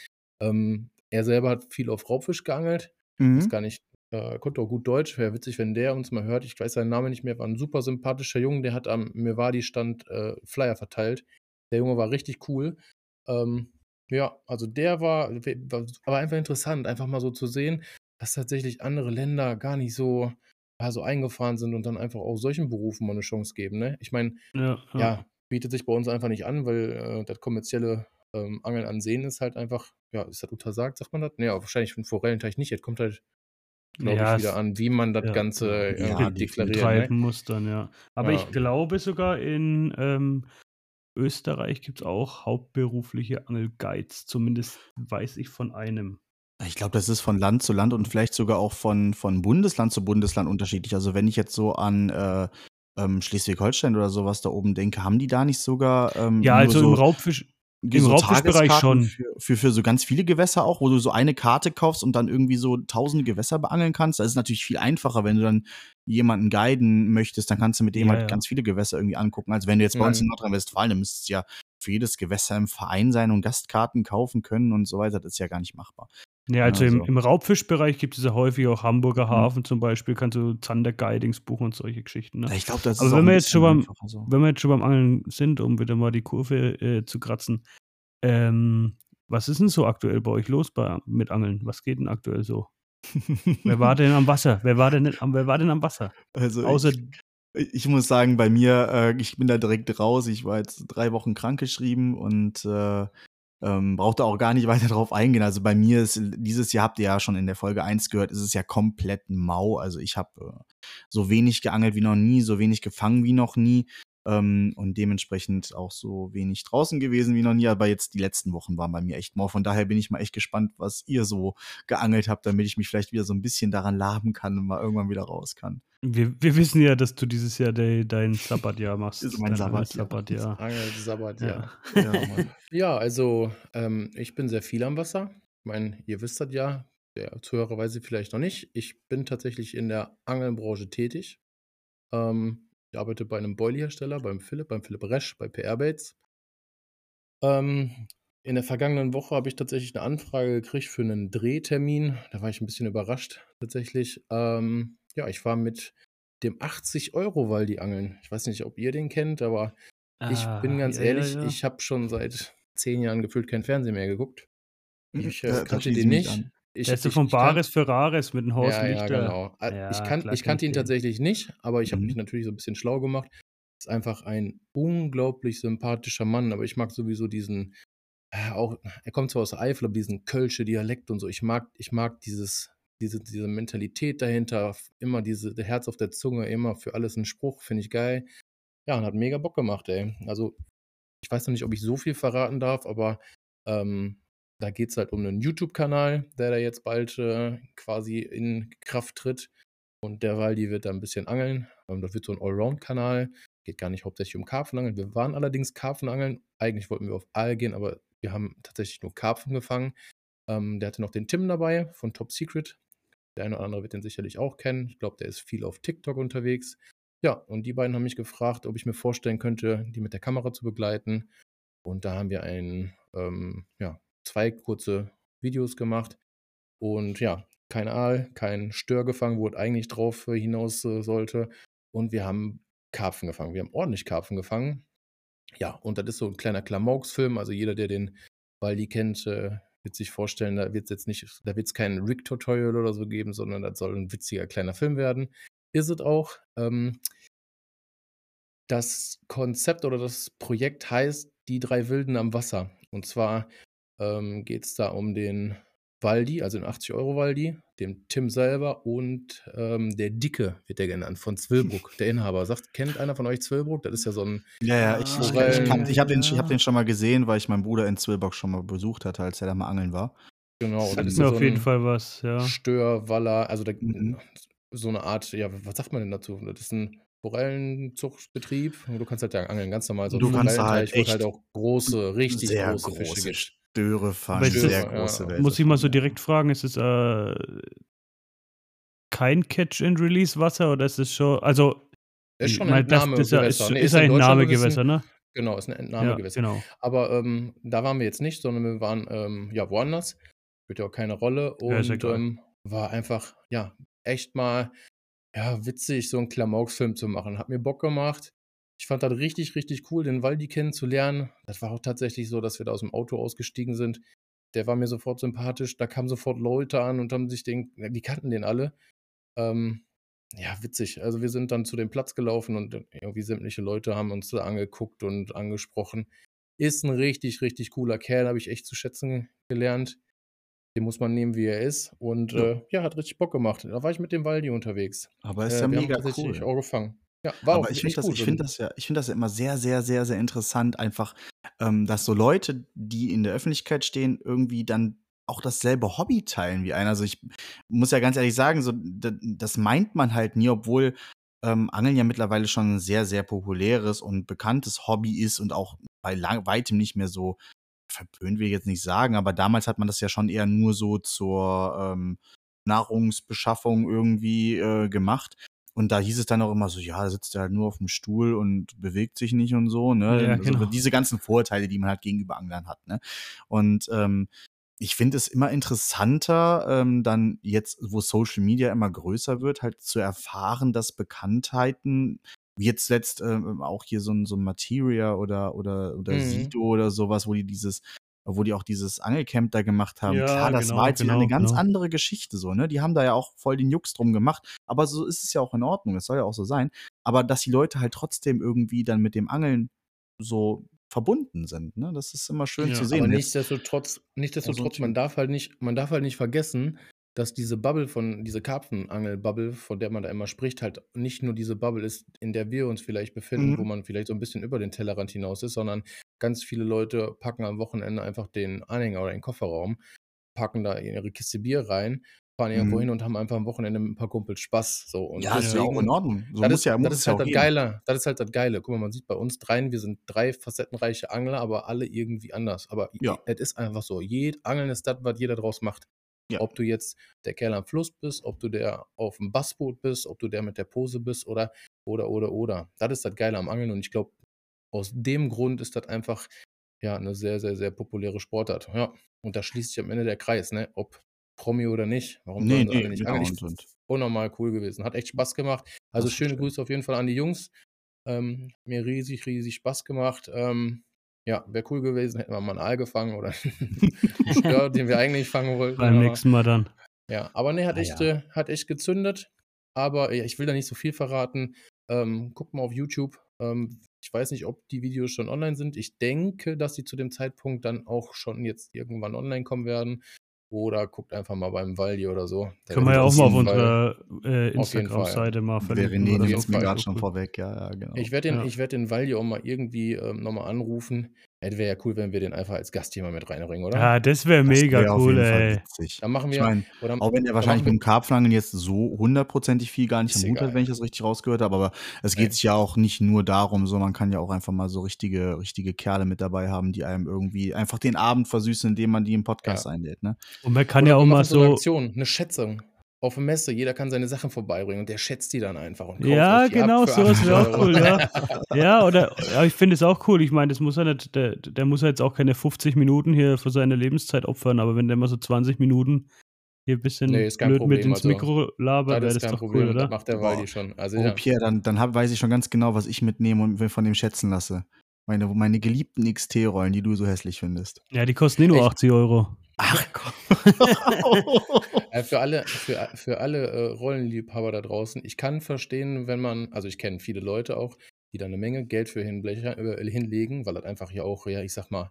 Ähm, er selber hat viel auf Raubfisch geangelt. Mhm. gar nicht, äh, konnte auch gut Deutsch. Wäre witzig, wenn der uns mal hört. Ich weiß seinen Namen nicht mehr. War ein super sympathischer Junge. Der hat am Mirwadi-Stand äh, Flyer verteilt. Der Junge war richtig cool. Ähm, ja, also der war, war aber einfach interessant, einfach mal so zu sehen, dass tatsächlich andere Länder gar nicht so, ja, so eingefahren sind und dann einfach auch solchen Berufen mal eine Chance geben. Ne? Ich meine, Ja, ja. ja, bietet sich bei uns einfach nicht an, weil äh, das kommerzielle ähm, Angeln an Seen ist halt einfach, ja, ist das untersagt, sagt man das? Nee, aber wahrscheinlich für den Forellenteich nicht. Jetzt kommt halt, glaube Ja, ich, wieder an, wie man das ja, Ganze ja, betreiben Ne? muss dann, ja. Aber Ja. ich glaube sogar in ähm, Österreich gibt es auch hauptberufliche Angelguides. Zumindest weiß ich von einem. Ich glaube, das ist von Land zu Land und vielleicht sogar auch von, von Bundesland zu Bundesland unterschiedlich. Also wenn ich jetzt so an äh, ähm, Schleswig-Holstein oder sowas da oben denke, haben die da nicht sogar ähm, Ja, also so, im Raubfisch, im so Raubfischbereich schon. Für, für, für so ganz viele Gewässer auch, wo du so eine Karte kaufst und dann irgendwie so tausende Gewässer beangeln kannst. Das ist natürlich viel einfacher, wenn du dann jemanden guiden möchtest, dann kannst du mit dem Ja, halt ja. ganz viele Gewässer irgendwie angucken. Also wenn du jetzt bei uns in. Nordrhein-Westfalen, dann müsstest du ja für jedes Gewässer im Verein sein und Gastkarten kaufen können und so weiter. Das ist ja gar nicht machbar. Ja, also im, Also. im Raubfischbereich gibt es ja häufig auch Hamburger Mhm. Hafen zum Beispiel, kannst du Zander-Guidings buchen und solche Geschichten. Ne? Ich glaube, das Aber ist auch wenn wir jetzt schon beim- so. Wenn wir jetzt schon beim Angeln sind, um wieder mal die Kurve äh, zu kratzen, ähm, was ist denn so aktuell bei euch los bei, mit Angeln? Was geht denn aktuell so? Wer war denn am Wasser? Wer war denn, am, wer war denn am Wasser? Also Außer ich, ich muss sagen, bei mir, äh, ich bin da direkt raus. Ich war jetzt drei Wochen krankgeschrieben und äh, ähm, brauchte auch gar nicht weiter drauf eingehen. Also bei mir ist dieses Jahr, habt ihr ja schon in der Folge 1 gehört, ist es ja komplett mau. Also ich habe äh, so wenig geangelt wie noch nie, so wenig gefangen wie noch nie. Ähm, und dementsprechend auch so wenig draußen gewesen wie noch nie. Aber jetzt die letzten Wochen waren bei mir echt mau. Von daher bin ich mal echt gespannt, was ihr so geangelt habt, damit ich mich vielleicht wieder so ein bisschen daran laben kann und mal irgendwann wieder raus kann. Wir, wir wissen ja, dass du dieses Jahr de, dein Sabbatjahr machst. Ist mein Sabbatjahr. Sabbatjahr. Angel Sabbat, ja. Ja. Ja, also ähm, ich bin sehr viel am Wasser. Ich meine, ihr wisst das ja, der Zuhörer weiß es vielleicht noch nicht. Ich bin tatsächlich in der Angelbranche tätig. Ähm, ich arbeite bei einem Boilerhersteller, beim Philipp, beim Philipp Resch, bei PR Baits. Ähm, in der vergangenen Woche habe ich tatsächlich eine Anfrage gekriegt für einen Drehtermin. Da war ich ein bisschen überrascht tatsächlich. Ähm, ja, ich war mit dem 80 Euro Waldi angeln. Ich weiß nicht, ob ihr den kennt, aber ich bin Ah, ganz ja, ja, ehrlich, ja. ich habe schon seit zehn Jahren gefühlt kein Fernsehen mehr geguckt. Ich äh, kannte den nicht. an. Ich, Der ist so von Bares für Rares mit dem Horst ja, ja, genau. Ja, ich, kan klar ich kannte ihn ich den. tatsächlich nicht, aber ich habe Mhm. mich natürlich so ein bisschen schlau gemacht. Ist einfach ein unglaublich sympathischer Mann, aber ich mag sowieso diesen, äh, auch, er kommt zwar aus der Eifel, aber diesen Kölsche Dialekt und so. Ich mag, ich mag dieses, diese, diese Mentalität dahinter, immer diese, Herz auf der Zunge, immer für alles ein Spruch, finde ich geil. Ja, und hat mega Bock gemacht, ey. Also, ich weiß noch nicht, ob ich so viel verraten darf, aber ähm, da geht es halt um einen YouTube-Kanal, der da jetzt bald äh, quasi in Kraft tritt. Und der Waldi wird da ein bisschen angeln. Ähm, das wird so ein Allround-Kanal. Geht gar nicht hauptsächlich um Karpfenangeln. Wir waren allerdings Karpfenangeln. Eigentlich wollten wir auf Aal gehen, aber wir haben tatsächlich nur Karpfen gefangen. Ähm, der hatte noch den Tim dabei von Top Secret. Der eine oder andere wird den sicherlich auch kennen. Ich glaube, der ist viel auf TikTok unterwegs. Ja, und die beiden haben mich gefragt, ob ich mir vorstellen könnte, die mit der Kamera zu begleiten. Und da haben wir ein, ähm, ja, zwei kurze Videos gemacht. Und ja, kein Aal, kein Stör gefangen, wo es eigentlich drauf äh, hinaus äh, sollte. Und wir haben Karpfen gefangen. Wir haben ordentlich Karpfen gefangen. Ja, und das ist so ein kleiner Klamauks-Film. Also jeder, der den Waldi kennt, äh, wird sich vorstellen, da wird es jetzt nicht, da wird es kein Rig-Tutorial oder so geben, sondern das soll ein witziger kleiner Film werden. Ist es auch. Ähm, das Konzept oder das Projekt heißt Die drei Wilden am Wasser. Und zwar ähm, geht es da um den Waldi, also den 80-Euro-Waldi, dem Tim selber und ähm, der Dicke wird der genannt, von Zwillbruck, *laughs* der Inhaber. Sagt, kennt einer von euch Zwillbruck? Das ist ja so ein. Ja, ja, ich, ich, ich, ich habe den, ich Ja. hab den schon mal gesehen, weil ich meinen Bruder in Zwillbock schon mal besucht hatte, als er da mal angeln war. Genau, Das das ist ist ja mir so auf jeden Fall was, ja. Störwaller, also der, Mhm. so eine Art, ja, was sagt man denn dazu? Das ist ein Forellenzuchtbetrieb. Du kannst halt da angeln, ganz normal. So ein Du kannst halt halt echt auch große, richtig sehr große Fische ist sehr das- große ja, Wälder. Muss ich mal so ja. direkt fragen, ist es äh, kein Catch-and-Release-Wasser oder ist es schon, also Ist schon ein das ist ja- Entnahmegewässer. Ist, Nee, ist in ein Entnahmegewässer, gewesen. ne? Genau, ist ein Ja, Entnahmegewässer. genau. Aber ähm, da waren wir jetzt nicht, sondern wir waren ähm, ja woanders. Spielt ja auch keine Rolle. Ja, ist Und egal. ähm, war einfach, ja, echt mal ja, witzig, so einen Klamauks-Film zu machen. Hat mir Bock gemacht. Ich fand das richtig, richtig cool, den Waldi kennenzulernen. Das war auch tatsächlich so, dass wir da aus dem Auto ausgestiegen sind. Der war mir sofort sympathisch. Da kamen sofort Leute an und haben sich den, die kannten den alle. Ähm, ja, witzig. Also wir sind dann zu dem Platz gelaufen und irgendwie sämtliche Leute haben uns da angeguckt und angesprochen. Ist ein richtig, richtig cooler Kerl, habe ich echt zu schätzen gelernt. Den muss man nehmen, wie er ist. Und Ja. äh, ja, hat richtig Bock gemacht. Da war ich mit dem Waldi unterwegs. Aber ist Äh, ja mega tatsächlich cool. auch gefangen. Ja, war Aber ich finde das, ich finde das ja, ich finde das ja immer sehr, sehr, sehr, sehr interessant, einfach, ähm, dass so Leute, die in der Öffentlichkeit stehen, irgendwie dann auch dasselbe Hobby teilen wie einer. Also ich muss ja ganz ehrlich sagen, so das meint man halt nie, obwohl ähm, Angeln ja mittlerweile schon ein sehr, sehr populäres und bekanntes Hobby ist und auch bei lang, weitem nicht mehr so verpönt will ich jetzt nicht sagen, aber damals hat man das ja schon eher nur so zur ähm, Nahrungsbeschaffung irgendwie äh, gemacht. Und da hieß es dann auch immer so, ja, da sitzt er halt nur auf dem Stuhl und bewegt sich nicht und so, ne? Ja, also genau. diese ganzen Vorurteile, die man halt gegenüber Anglern hat, ne? Und ähm, ich finde es immer interessanter, ähm, dann jetzt, wo Social Media immer größer wird, halt zu erfahren, dass Bekanntheiten, wie jetzt letzt ähm, auch hier so ein, so ein Materia oder, oder, oder Mhm. Sido oder sowas, wo die dieses, wo die auch dieses Angelcamp da gemacht haben. Ja, Klar, das genau, war jetzt wieder genau, eine ganz genau. andere Geschichte so, ne? Die haben da ja auch voll den Jux drum gemacht, aber so ist es ja auch in Ordnung, es soll ja auch so sein. Aber dass die Leute halt trotzdem irgendwie dann mit dem Angeln so verbunden sind, ne? Das ist immer schön Ja, zu Aber sehen. Jetzt- nichtsdestotrotz, nichtsdestotrotz Typ. man darf halt nicht, man darf halt nicht vergessen, dass diese Bubble von, diese Karpfenangel-Bubble, von der man da immer spricht, halt nicht nur diese Bubble ist, in der wir uns vielleicht befinden, Mhm. wo man vielleicht so ein bisschen über den Tellerrand hinaus ist, sondern ganz viele Leute packen am Wochenende einfach den Anhänger oder den Kofferraum, packen da ihre Kiste Bier rein, fahren irgendwo Mhm. hin und haben einfach am Wochenende mit ein paar Kumpels Spaß. So. Und ja, ist ja auch deswegen- in Ordnung. So das muss ist, ja, das ist halt das geben. Geile. Das ist halt das Geile. Guck mal, man sieht bei uns dreien, wir sind drei facettenreiche Angler, aber alle irgendwie anders. Aber Ja. es ist einfach so. Jed, Angeln ist das, was jeder draus macht. Ja. Ob du jetzt der Kerl am Fluss bist, ob du der auf dem Bassboot bist, ob du der mit der Pose bist oder, oder, oder, oder. Das ist das Geile am Angeln und ich glaube, aus dem Grund ist das einfach ja, eine sehr, sehr, sehr populäre Sportart. Ja, und da schließt sich am Ende der Kreis, ne? Ob Promi oder nicht. Warum Nee, nee, alle nicht? genau, Eigentlich und- unnormal cool gewesen. Hat echt Spaß gemacht. Also schöne schön. Grüße auf jeden Fall an die Jungs. Ähm, mir riesig, riesig Spaß gemacht. Ähm, ja, wäre cool gewesen, hätten wir mal einen Aal gefangen oder *laughs* einen Stör, den wir eigentlich fangen wollten. Beim aber- nächsten Mal dann. ja, aber nee, hat Ah, echt, ja. äh, hat echt gezündet. Aber ja, ich will da nicht so viel verraten. Ähm, guckt mal auf YouTube. Ähm, ich weiß nicht, ob die Videos schon online sind. Ich denke, dass die zu dem Zeitpunkt dann auch schon jetzt irgendwann online kommen werden. Oder guckt einfach mal beim Waldi oder so. Da Können wir ja auch mal auf jeden Fall- unserer äh, Instagram-Seite mal Der verlinken. So. mir Fall. gerade schon vorweg, ja, ja, genau. Ich werde den, Ja. ich werd den Waldi auch mal irgendwie ähm, nochmal anrufen. Es wäre ja cool, wenn wir den einfach als Gast hier mal mit reinbringen, oder? Ja, das wäre Das mega wär auf cool, jeden Fall ey. witzig. Dann machen Ich wir. meine, oder, auch wenn er dann wahrscheinlich mit dem Karpflangen jetzt so hundertprozentig viel gar nicht am Hut hat, wenn ich das richtig rausgehört habe, aber es geht sich ja auch nicht nur darum, so man kann ja auch einfach mal so richtige, richtige Kerle mit dabei haben, die einem irgendwie einfach den Abend versüßen, indem man die im Podcast Ja. einlädt, ne? Und man kann Oder ja auch mal so eine. Aktion, eine Schätzung. Auf der Messe, jeder kann seine Sachen vorbeibringen und der schätzt die dann einfach. Und kauft Ja, genau, für sowas 8 wäre auch cool, ja. Ja, *laughs* oder ja, ich finde es auch cool. Ich meine, das muss ja nicht, der, der muss ja jetzt auch keine 50 Minuten hier für seine Lebenszeit opfern, aber wenn der mal so 20 Minuten hier ein bisschen Nee, ist kein blöd mit Problem, ins also, Mikro labert, das das ist kein doch Problem, cool, das oder? macht der. Waldi schon. Also, Oh, ja. Pierre, dann, dann hab, weiß ich schon ganz genau, was ich mitnehme und mir von dem schätzen lasse. Meine, meine geliebten XT-Rollen, die du so hässlich findest. Ja, die kosten eh nur Echt? 80 Euro. Ach komm. *laughs* *laughs* Äh, für alle, für, für alle äh, Rollenliebhaber da draußen, ich kann verstehen, wenn man, also ich kenne viele Leute auch, die da eine Menge Geld für hinblecher, äh, hinlegen, weil das einfach ja auch, ja, ich sag mal,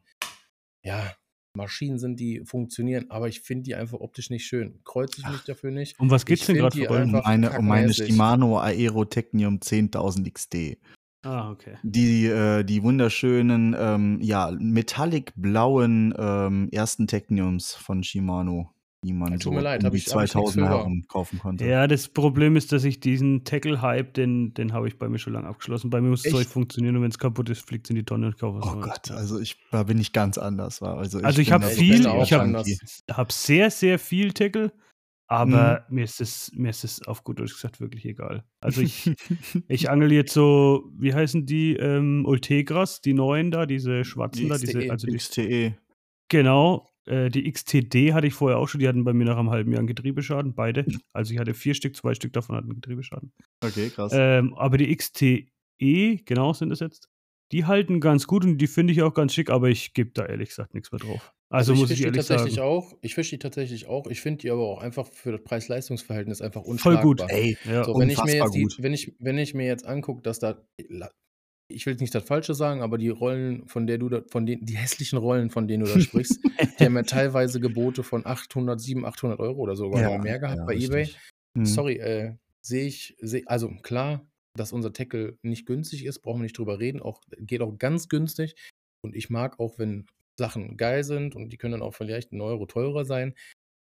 ja, Maschinen sind, die funktionieren, aber ich finde die einfach optisch nicht schön. Kreuze ich mich dafür nicht. Um was geht's Ich denn find gerade für um meine, um meine. Shimano Aero Technium 10.000 XD. Ah, okay. Die, äh, die wunderschönen, ähm, ja, metallic-blauen ähm, ersten Techniums von Shimano, die man Tut so mir leid, um hab die ich- hab ich nix 2000er für. herum kaufen konnte. Ja, das Problem ist, dass ich diesen Tackle-Hype, den, den habe ich bei mir schon lange abgeschlossen. Bei mir muss das Echt? Zeug funktionieren und wenn es kaputt ist, fliegt es in die Tonne und kaufe was Oh. Gott, also ich, da bin ich ganz anders. War. Also, Also ich bin hab da viel- ich hab-. Ich habe sehr, sehr viel Tackle, aber Mhm. mir, ist es, mir ist es auf gut Deutsch gesagt wirklich egal. Also ich, *laughs* ich angel jetzt so, wie heißen die, ähm, Ultegras, die neuen da, diese schwarzen Die da, diese, XTE. also die, XTE. genau, äh, die XTD hatte ich vorher auch schon, die hatten bei mir nach einem halben Jahr einen Getriebeschaden, beide. Also ich hatte vier Stück, zwei Stück davon hatten einen Getriebeschaden. Okay, krass. Ähm, aber die XTE, genau sind das jetzt, die halten ganz gut und die finde ich auch ganz schick, aber ich gebe da ehrlich gesagt nichts mehr drauf. Also, muss fisch ich die ehrlich tatsächlich sagen. auch. Ich fische die tatsächlich auch. Ich finde die aber auch einfach für das Preis-Leistungs-Verhältnis einfach Voll unschlagbar. gut. Ey, Ja. So, wenn ich mir jetzt die, wenn ich, wenn ich mir jetzt angucke, dass da, ich will jetzt nicht das Falsche sagen, aber die Rollen, von der du da, von den, die hässlichen Rollen, von denen du da *laughs* sprichst, die haben ja teilweise Gebote von 800, 700, 800 Euro oder sogar Ja, mehr gehabt ja, bei richtig. eBay. Mhm. Sorry, äh, sehe ich, seh, also klar, dass unser Tackle nicht günstig ist, brauchen wir nicht drüber reden, auch, geht auch ganz günstig. Und ich mag auch, wenn Sachen geil sind und die können dann auch vielleicht einen Euro teurer sein.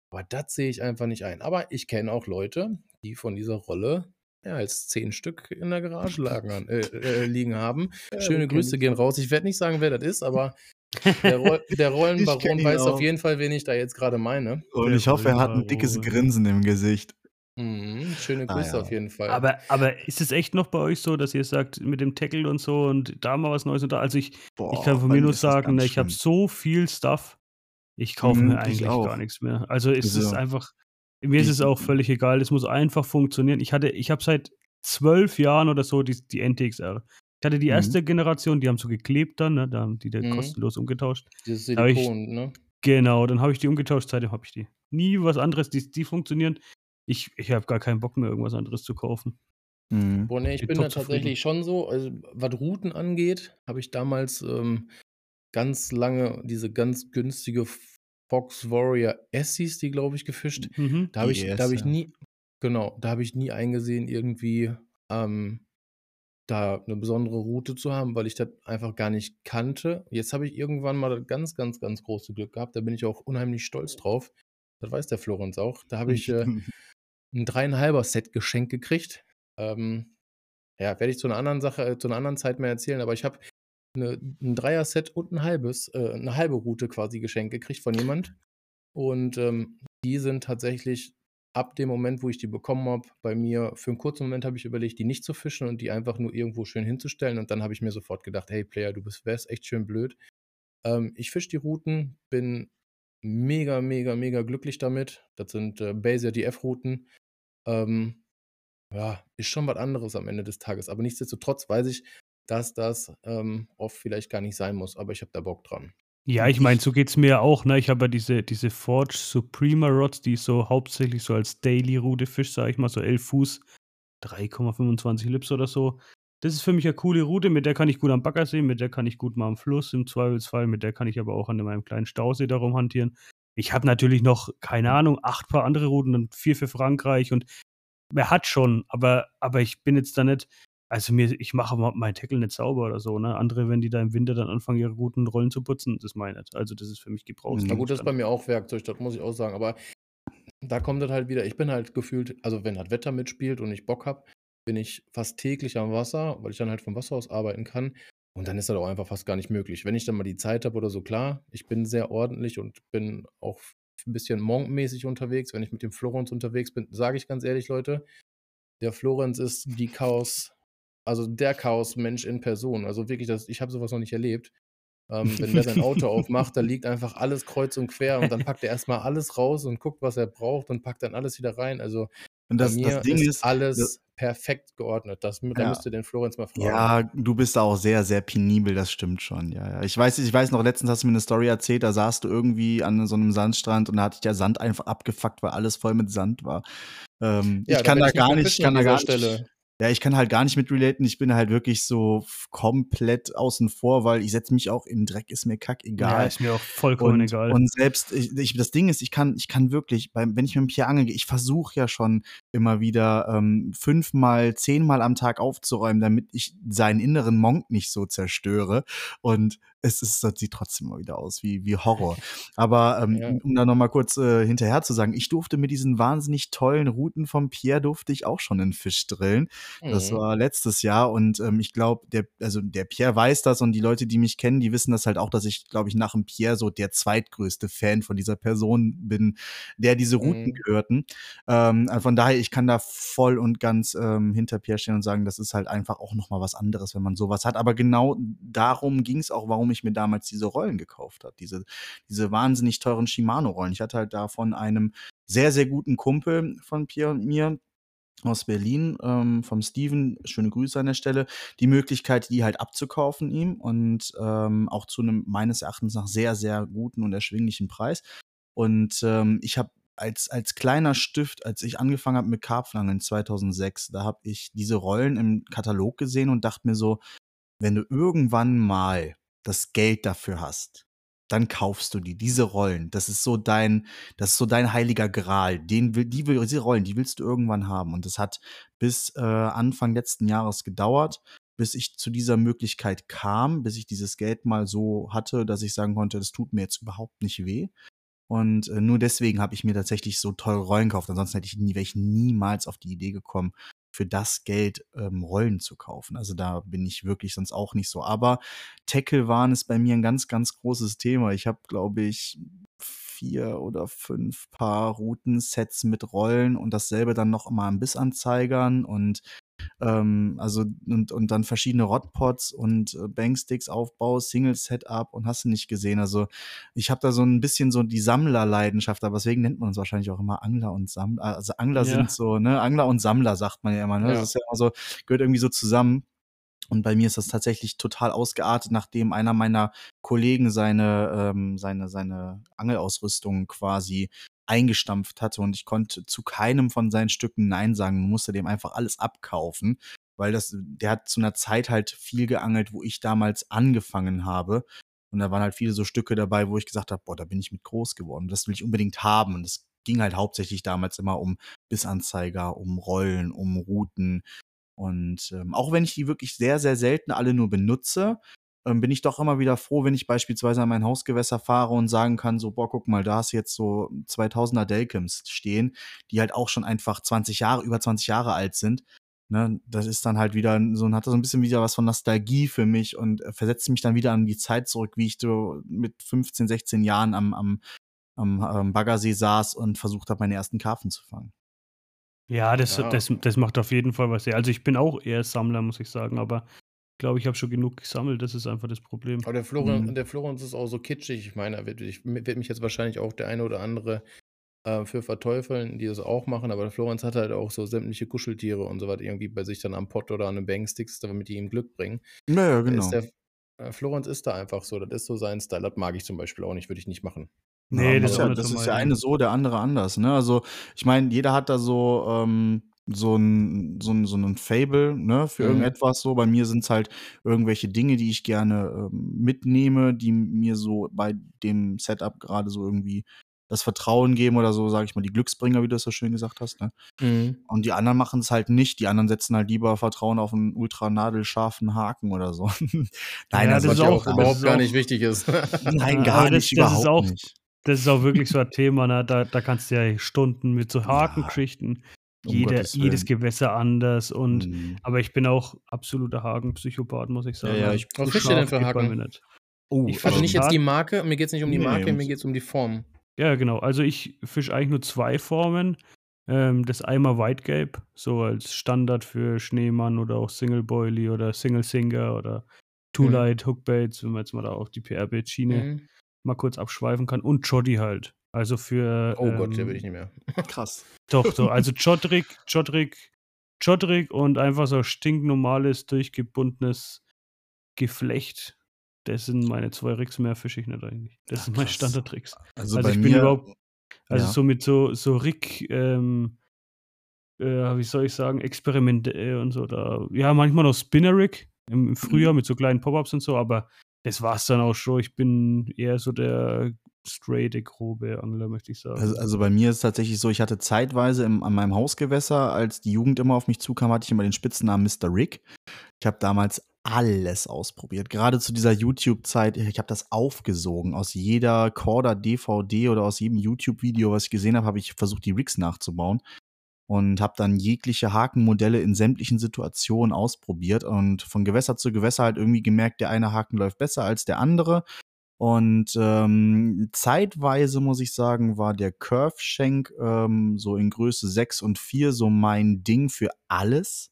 Aber das sehe ich einfach nicht ein. Aber ich kenne auch Leute, die von dieser Rolle mehr als zehn Stück in der Garage lagen, äh, äh, liegen haben. Schöne Grüße gehen raus. Ich werde nicht sagen, wer das ist, aber *laughs* der, Roll, der Rollenbaron weiß auch. auf jeden Fall, wen ich da jetzt gerade meine. Und Der ich hoffe, er hat ein dickes Grinsen im Gesicht. Mhm, schöne Ah, Grüße ja. auf jeden Fall. Aber, aber ist es echt noch bei euch so, dass ihr sagt, mit dem Tackle und so und da mal was Neues und da? Also ich, Boah, ich kann von mir nur ist sagen, ganz ich habe so viel Stuff, ich kaufe Mhm, mir ich eigentlich gar nichts mehr. Also es ist Also, einfach, mir ist ich- es auch völlig egal, es muss einfach funktionieren. Ich hatte, ich habe seit zwölf Jahren oder so die, die NTXR. Ich hatte die Mhm. erste Generation, die haben so geklebt dann, ne? da haben die dann Mhm. kostenlos umgetauscht. Dieses aber ich- Silikon, ne? Genau, dann habe ich die umgetauscht, seitdem habe ich die. Nie was anderes, die, die funktionieren. Ich, ich habe gar keinen Bock mehr, irgendwas anderes zu kaufen. Mhm. Boah, nee, ich bin bin da tatsächlich schon so. Also, was Routen angeht, habe ich damals ähm, ganz lange diese ganz günstige Fox Warrior Essies, die glaube ich, gefischt. Mhm. Da habe ich, IES, da habe ich ja. nie, genau, da habe ich nie eingesehen, irgendwie ähm, da eine besondere Route zu haben, weil ich das einfach gar nicht kannte. Jetzt habe ich irgendwann mal das ganz, ganz, ganz große Glück gehabt. Da bin ich auch unheimlich stolz drauf. Das weiß der Florenz auch. Da habe ich äh, *laughs* ein dreieinhalber Set geschenkt gekriegt. Ähm, ja, werde ich zu einer anderen Sache, äh, zu einer anderen Zeit mehr erzählen, aber ich habe eine, ein Dreier-Set und ein halbes, äh, eine halbe Route quasi geschenkt gekriegt von jemand. Und ähm, die sind tatsächlich ab dem Moment, wo ich die bekommen habe, bei mir, für einen kurzen Moment habe ich überlegt, die nicht zu fischen und die einfach nur irgendwo schön hinzustellen. Und dann habe ich mir sofort gedacht, hey Player, du bist wärst echt schön blöd, Ähm, ich fische die Routen, bin mega, mega, mega glücklich damit. Das sind äh, Baser DF-Routen. Ähm, ja, ist schon was anderes am Ende des Tages. Aber nichtsdestotrotz weiß ich, dass das ähm, oft vielleicht gar nicht sein muss. Aber ich habe da Bock dran. Ja, ich meine, so geht es mir auch. Ne? Ich habe ja diese, diese Forge Suprema Rods, die so hauptsächlich so als Daily-Route Fisch, sage ich mal, so 11 Fuß, 3,25 Lips oder so. Das ist für mich eine coole Route, mit der kann ich gut am Bagger sehen, mit der kann ich gut mal am Fluss im Zweifelsfall, mit der kann ich aber auch an meinem kleinen Stausee darum hantieren. Ich habe natürlich noch, keine Ahnung, acht paar andere Routen und vier für Frankreich und wer hat schon, aber, aber ich bin jetzt da nicht, also mir, ich mache meinen Tackle nicht sauber oder so, ne? Andere, wenn die da im Winter dann anfangen, ihre guten Rollen zu putzen, das meine ich. Also das ist für mich Gebrauchs. Na gut, das ist bei mir auch Werkzeug, das muss ich auch sagen. Aber da kommt das halt wieder, ich bin halt gefühlt, also wenn das Wetter mitspielt und ich Bock habe, bin ich fast täglich am Wasser, weil ich dann halt vom Wasser aus arbeiten kann. Und dann ist das auch einfach fast gar nicht möglich. Wenn ich dann mal die Zeit habe oder so, klar, ich bin sehr ordentlich und bin auch ein bisschen monkmäßig unterwegs. Wenn ich mit dem Florenz unterwegs bin, sage ich ganz ehrlich, Leute, der Florenz ist die Chaos, also der Chaos-Mensch in Person. Also wirklich, das, ich habe sowas noch nicht erlebt. Ähm, wenn der sein Auto *laughs* aufmacht, da liegt einfach alles kreuz und quer und dann packt er erstmal alles raus und guckt, was er braucht und packt dann alles wieder rein. Also und das, bei mir das Ding ist, ist, alles das- perfekt geordnet. Das, da Ja. müsst ihr den Florenz mal fragen. Ja, du bist da auch sehr, sehr penibel, das stimmt schon. Ja, ja. Ich weiß, ich weiß noch, letztens hast du mir eine Story erzählt, da saßt du irgendwie an so einem Sandstrand und da hatte ich der Sand einfach abgefuckt, weil alles voll mit Sand war. Ähm, Ja, ich kann da ich gar nicht, ich kann da gar nicht. Ja, ich kann halt gar nicht mit relaten. Ich bin halt wirklich so komplett außen vor, weil ich setze mich auch in den Dreck, ist mir Ja, kackegal. ist mir auch vollkommen Und, egal. und selbst, ich, ich, das Ding ist, ich kann, ich kann wirklich, beim, wenn ich mit dem Pierre angel gehe, ich versuche ja schon immer wieder ähm, fünfmal, zehnmal am Tag aufzuräumen, damit ich seinen inneren Monk nicht so zerstöre. Und es ist, das sieht trotzdem mal wieder aus wie, wie Horror. Aber ähm, *laughs* Ja. um da nochmal kurz äh, hinterher zu sagen, ich durfte mit diesen wahnsinnig tollen Routen vom Pierre durfte ich auch schon einen Fisch drillen. Das Mhm. war letztes Jahr und ähm, ich glaube, der, also der Pierre weiß das und die Leute, die mich kennen, die wissen das halt auch, dass ich, glaube ich, nach dem Pierre so der zweitgrößte Fan von dieser Person bin, der diese Routen Mhm. gehörten. Ähm, also von daher, ich kann da voll und ganz ähm, hinter Pierre stehen und sagen, das ist halt einfach auch nochmal was anderes, wenn man sowas hat. Aber genau darum ging es auch, warum ich mir damals diese Rollen gekauft habe. Diese, diese wahnsinnig teuren Shimano-Rollen. Ich hatte halt da von einem sehr, sehr guten Kumpel von Pierre und mir, aus Berlin, ähm, vom Steven, schöne Grüße an der Stelle, die Möglichkeit, die halt abzukaufen ihm und ähm, auch zu einem meines Erachtens nach sehr, sehr guten und erschwinglichen Preis. Und ähm, ich habe als, als kleiner Stift, als ich angefangen habe mit Karpfenangeln 2006, da habe ich diese Rollen im Katalog gesehen und dachte mir so, wenn du irgendwann mal das Geld dafür hast, dann kaufst du die, diese Rollen. Das ist so dein, das ist so dein heiliger Gral. Den will, die diese Rollen, die willst du irgendwann haben. Und das hat bis äh, Anfang letzten Jahres gedauert, bis ich zu dieser Möglichkeit kam, bis ich dieses Geld mal so hatte, dass ich sagen konnte, das tut mir jetzt überhaupt nicht weh. Und äh, nur deswegen habe ich mir tatsächlich so teure Rollen gekauft. Ansonsten hätte ich nie, wäre ich niemals auf die Idee gekommen, für das Geld ähm, Rollen zu kaufen. Also da bin ich wirklich sonst auch nicht so. Aber Tackle waren ist bei mir ein ganz, ganz großes Thema. Ich habe, glaube ich, vier oder fünf Paar Routensets mit Rollen und dasselbe dann noch mal an Bissanzeigern und ähm, also und, und dann verschiedene Rodpots und äh, Banksticks Aufbau, Single Setup und hast du nicht gesehen. Also ich habe da so ein bisschen so die Sammlerleidenschaft, aber deswegen nennt man uns wahrscheinlich auch immer Angler und Sammler. Also Angler Ja. sind so, ne, Angler und Sammler sagt man ja immer, ne? Ja. Das ist ja immer so, gehört irgendwie so zusammen. Und bei mir ist das tatsächlich total ausgeartet, nachdem einer meiner Kollegen seine, ähm, seine, seine Angelausrüstung quasi eingestampft hatte und ich konnte zu keinem von seinen Stücken Nein sagen, musste dem einfach alles abkaufen, weil das, der hat zu einer Zeit halt viel geangelt, wo ich damals angefangen habe. Und da waren halt viele so Stücke dabei, wo ich gesagt habe, boah, da bin ich mit groß geworden. Das will ich unbedingt haben. Und es ging halt hauptsächlich damals immer um Bissanzeiger, um Rollen, um Routen. Und ähm, auch wenn ich die wirklich sehr, sehr selten alle nur benutze, ähm, bin ich doch immer wieder froh, wenn ich beispielsweise an mein Hausgewässer fahre und sagen kann, so, boah, guck mal, da hast du jetzt so 2000er Delkims stehen, die halt auch schon einfach 20 Jahre, über 20 Jahre alt sind. Ne, das ist dann halt wieder so, hat so ein bisschen wieder was von Nostalgie für mich und äh, versetzt mich dann wieder an die Zeit zurück, wie ich so mit 15, 16 Jahren am, am, am, am Baggersee saß und versucht habe, meine ersten Karpfen zu fangen. Ja, das, Ja. Das, das macht auf jeden Fall was her. Also ich bin auch eher Sammler, muss ich sagen, aber glaube, ich habe schon genug gesammelt. Das ist einfach das Problem. Aber der Florian, Mhm. der Florenz ist auch so kitschig. Ich meine, er wird, ich, wird mich jetzt wahrscheinlich auch der eine oder andere äh, für verteufeln, die das auch machen. Aber der Florenz hat halt auch so sämtliche Kuscheltiere und so was irgendwie bei sich dann am Pott oder an den Bangsticks, damit die ihm Glück bringen. Naja, genau. Ist der, äh, Florenz ist da einfach so. Das ist so sein Style. Das mag ich zum Beispiel auch nicht, würde ich nicht machen. Nee, Ja, das ist ja, das ist ja eine so, der andere anders. Ne? Also, ich meine, jeder hat da so, ähm, so ein, so ein, so ein Fable ne, für Mhm. irgendetwas. So, bei mir sind es halt irgendwelche Dinge, die ich gerne ähm, mitnehme, die mir so bei dem Setup gerade so irgendwie das Vertrauen geben oder so, sage ich mal, die Glücksbringer, wie du das so schön gesagt hast. Ne? Und die anderen machen es halt nicht. Die anderen setzen halt lieber Vertrauen auf einen ultra nadelscharfen Haken oder so. *laughs* Nein, Ja, das, das ist ja auch- überhaupt gar nicht wichtig ist. *laughs* Nein, *laughs* Ja, gar das- nicht, das ist überhaupt auch- nicht. Das ist auch wirklich so ein Thema, ne? da, da kannst du ja Stunden mit so Hakengeschichten, Um jeder, jedes. Gewässer anders und Mhm. aber ich bin auch absoluter Hakenpsychopath, muss ich sagen. ja, Also ich- Was fischt ihr denn für Haken? mir nicht. Oh, Ich Also Also nicht jetzt die Marke, mir geht es nicht um die Nee, Marke, mir geht es um die Form. Ja, genau. Also ich fische eigentlich nur zwei Formen. Ähm, das einmal White Gape, so als Standard für Schneemann oder auch Single Boilie oder Single Singer oder Two Mhm. Light Hookbaits, wenn man jetzt mal da auf die PR-Bait-Schiene Mhm. mal kurz abschweifen kann. Und Joddy halt. Also für. Oh Gott, der ähm, will ich nicht mehr. *laughs* krass. Doch, doch. Also *laughs* Jodrik, Jodrik, Jodrik und einfach so stinknormales, durchgebundenes Geflecht. Das sind meine zwei Rigs, mehr fische ich nicht eigentlich. Das Ach, sind meine krass. Standard-Tricks. Also, Also bei ich bin mir, überhaupt- Also ja. so mit so, so Rig, ähm, äh, wie soll ich sagen, Experimente äh, und so. Da, ja, manchmal noch Spinner-Rig im, im Frühjahr Mhm. mit so kleinen Pop-Ups und so, aber das war's dann auch schon. Ich bin eher so der straight, grobe Angler, möchte ich sagen. also, also bei mir ist es tatsächlich so, ich hatte zeitweise im, an meinem Hausgewässer, als die Jugend immer auf mich zukam, hatte ich immer den Spitznamen Mr. Rick. Ich habe damals alles ausprobiert. Gerade zu dieser YouTube-Zeit, ich habe das aufgesogen. Aus jeder Corda DVD oder aus jedem YouTube-Video, was ich gesehen habe, habe ich versucht, die Rigs nachzubauen. Und habe dann jegliche Hakenmodelle in sämtlichen Situationen ausprobiert und von Gewässer zu Gewässer halt irgendwie gemerkt, der eine Haken läuft besser als der andere. Und ähm, zeitweise muss ich sagen, war der Curve Shank ähm, so in Größe 6 und 4 so mein Ding für alles.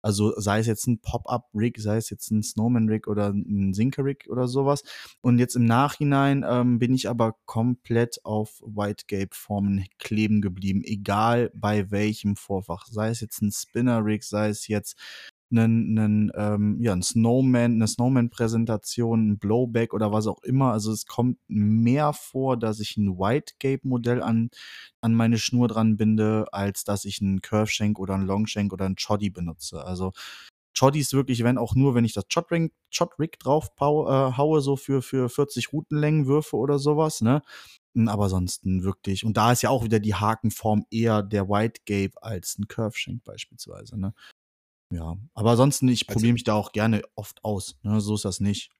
Also sei es jetzt ein Pop-Up-Rig, sei es jetzt ein Snowman-Rig oder ein Sinker-Rig oder sowas. Und jetzt im Nachhinein ähm, bin ich aber komplett auf Whitegape-Formen kleben geblieben, egal bei welchem Vorfach. Sei es jetzt ein Spinner-Rig, sei es jetzt einen, einen, ähm, ja, ein Snowman, eine Snowman-Präsentation, ein Blowback oder was auch immer. Also es kommt mehr vor, dass ich ein Whitegape-Modell an, an meine Schnur dran binde, als dass ich einen Curve-Shank oder einen Longshank oder einen Choddy benutze. Also Choddy ist wirklich, wenn auch nur, wenn ich das Chod-Rig Chod drauf äh, haue, so für, für 40 Routenlängenwürfe oder sowas, ne? Aber sonst wirklich. Und da ist ja auch wieder die Hakenform eher der Whitegape als ein Curve-Shank beispielsweise, ne? Ja, aber ansonsten, ich Also- probiere mich da auch gerne oft aus. Ne? So ist das nicht.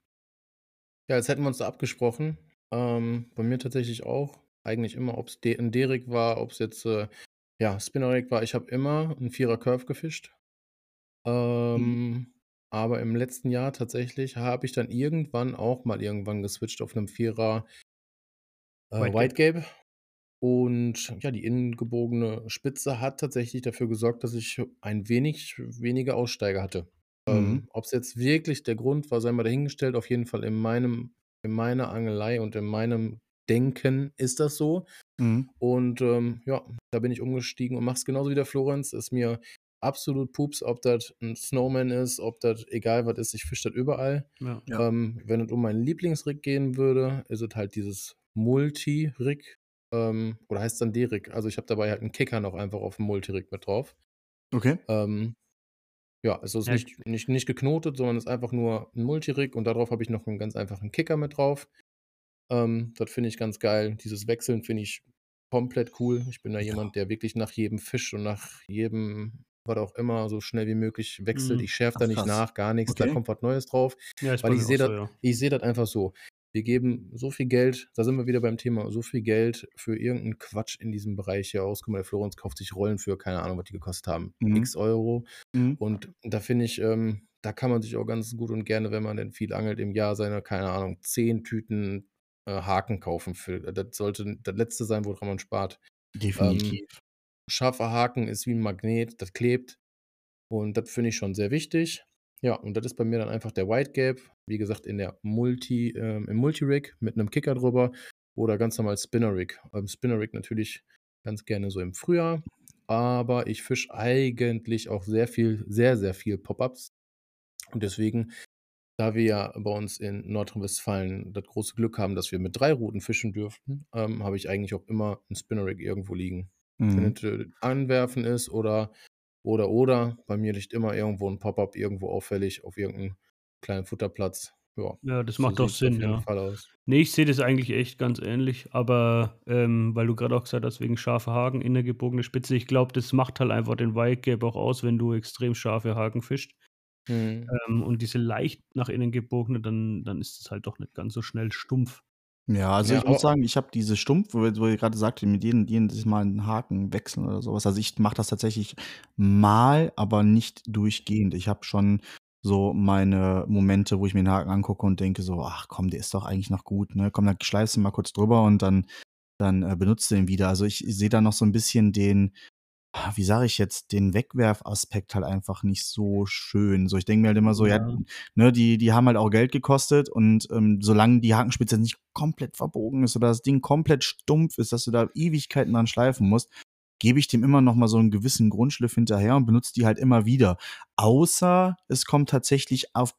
Ja, jetzt hätten wir uns da abgesprochen. Ähm, bei mir tatsächlich auch. Eigentlich immer, ob es ein Derek war, ob es jetzt äh, ja, Spinner-Rig war. Ich habe immer einen Vierer Curve gefischt. Ähm, Aber im letzten Jahr tatsächlich habe ich dann irgendwann auch mal irgendwann geswitcht auf einem Vierer äh, White White Gape. Und ja, die innengebogene Spitze hat tatsächlich dafür gesorgt, dass ich ein wenig weniger Aussteiger hatte. Ähm, Mhm. Ob es jetzt wirklich der Grund war, sei mal dahingestellt. Auf jeden Fall in meinem, in meiner Angelei und in meinem Denken ist das so. Mhm. Und ähm, ja, da bin ich umgestiegen und mache es genauso wie der Florenz. Ist mir absolut pups, ob das ein Snowman ist, ob das egal was ist, ich fische das überall. ja. Ja. Ähm, wenn es um meinen Lieblingsrig gehen würde, ist es halt dieses Multi-Rig. Ähm, oder heißt es dann D-Rig? Also ich habe dabei halt einen Kicker noch einfach auf dem Multi-Rig mit drauf. Okay. Ähm, ja, es ist Ja. nicht, nicht, nicht geknotet, sondern es ist einfach nur ein Multirig und darauf habe ich noch einen ganz einfachen Kicker mit drauf. Ähm, das finde ich ganz geil. Dieses Wechseln finde ich komplett cool. Ich bin da Ja. jemand, der wirklich nach jedem Fisch und nach jedem, was auch immer, so schnell wie möglich wechselt. Mhm. Ich schärfe da nicht nach, gar nichts. Da Okay. kommt was Neues drauf. ja, ist Weil ich sehe das, so, ja. ich sehe das einfach so. Wir geben so viel Geld, da sind wir wieder beim Thema, so viel Geld für irgendeinen Quatsch in diesem Bereich hier aus. Guck mal, der Florenz kauft sich Rollen für, keine Ahnung, was die gekostet haben. Mhm. X Euro. Mhm. Und da finde ich, ähm, da kann man sich auch ganz gut und gerne, wenn man denn viel angelt, im Jahr seine, keine Ahnung, zehn Tüten äh, Haken kaufen. Für, das sollte das letzte sein, woran man spart. Definitiv. Scharfer Haken ist wie ein Magnet, das klebt. Und das finde ich schon sehr wichtig. Ja, und das ist bei mir dann einfach der White Gape, wie gesagt, in der Multi, ähm, im Multi-Rig mit einem Kicker drüber oder ganz normal Spinner-Rig. Ähm, Spinner-Rig natürlich ganz gerne so im Frühjahr, aber ich fische eigentlich auch sehr viel, sehr, sehr viel Pop-Ups. Und deswegen, da wir ja bei uns in Nordrhein-Westfalen das große Glück haben, dass wir mit drei Routen fischen dürften, ähm, habe ich eigentlich auch immer ein Spinner-Rig irgendwo liegen. Mhm. Wenn es äh, anwerfen ist oder oder, oder. Bei mir liegt immer irgendwo ein Pop-up irgendwo auffällig auf irgendeinem kleinen Futterplatz. Ja, Ja, das so macht doch Sinn, ja. Fall aus. Ne, ich sehe das eigentlich echt ganz ähnlich, aber, ähm, weil du gerade auch gesagt hast, wegen scharfer Haken, innergebogene Spitze, ich glaube, das macht halt einfach den White Gape auch aus, wenn du extrem scharfe Haken fischst. Mhm. Ähm, und diese leicht nach innen gebogene, dann dann ist es halt doch nicht ganz so schnell stumpf. Ja, also Ja, ich muss aber sagen, ich habe diese Stumpf, wo ihr wo ihr grade sagtet, mit jedem jedes Mal 'n Haken wechseln oder so was. Also, ich mache das tatsächlich mal, aber nicht durchgehend. Ich habe schon so meine Momente, wo ich mir 'n Haken angucke und denke so: „Ach komm, der ist doch eigentlich noch gut, ne? Komm, dann schleifst du mal kurz drüber und dann dann, äh, benutzt du den wieder.“ Also, ich sehe da noch so 'n bisschen den wie sage ich jetzt, den Wegwerfaspekt halt einfach nicht so schön. So, ich denke mir halt immer so, ja, Ja. ne, die die haben halt auch Geld gekostet und, ähm, solange die Hakenspitze nicht komplett verbogen ist oder das Ding komplett stumpf ist, dass du da Ewigkeiten dran schleifen musst, gebe ich dem immer noch mal so 'n gewissen Grundschliff hinterher und benutze die halt immer wieder. Außer es kommt tatsächlich auf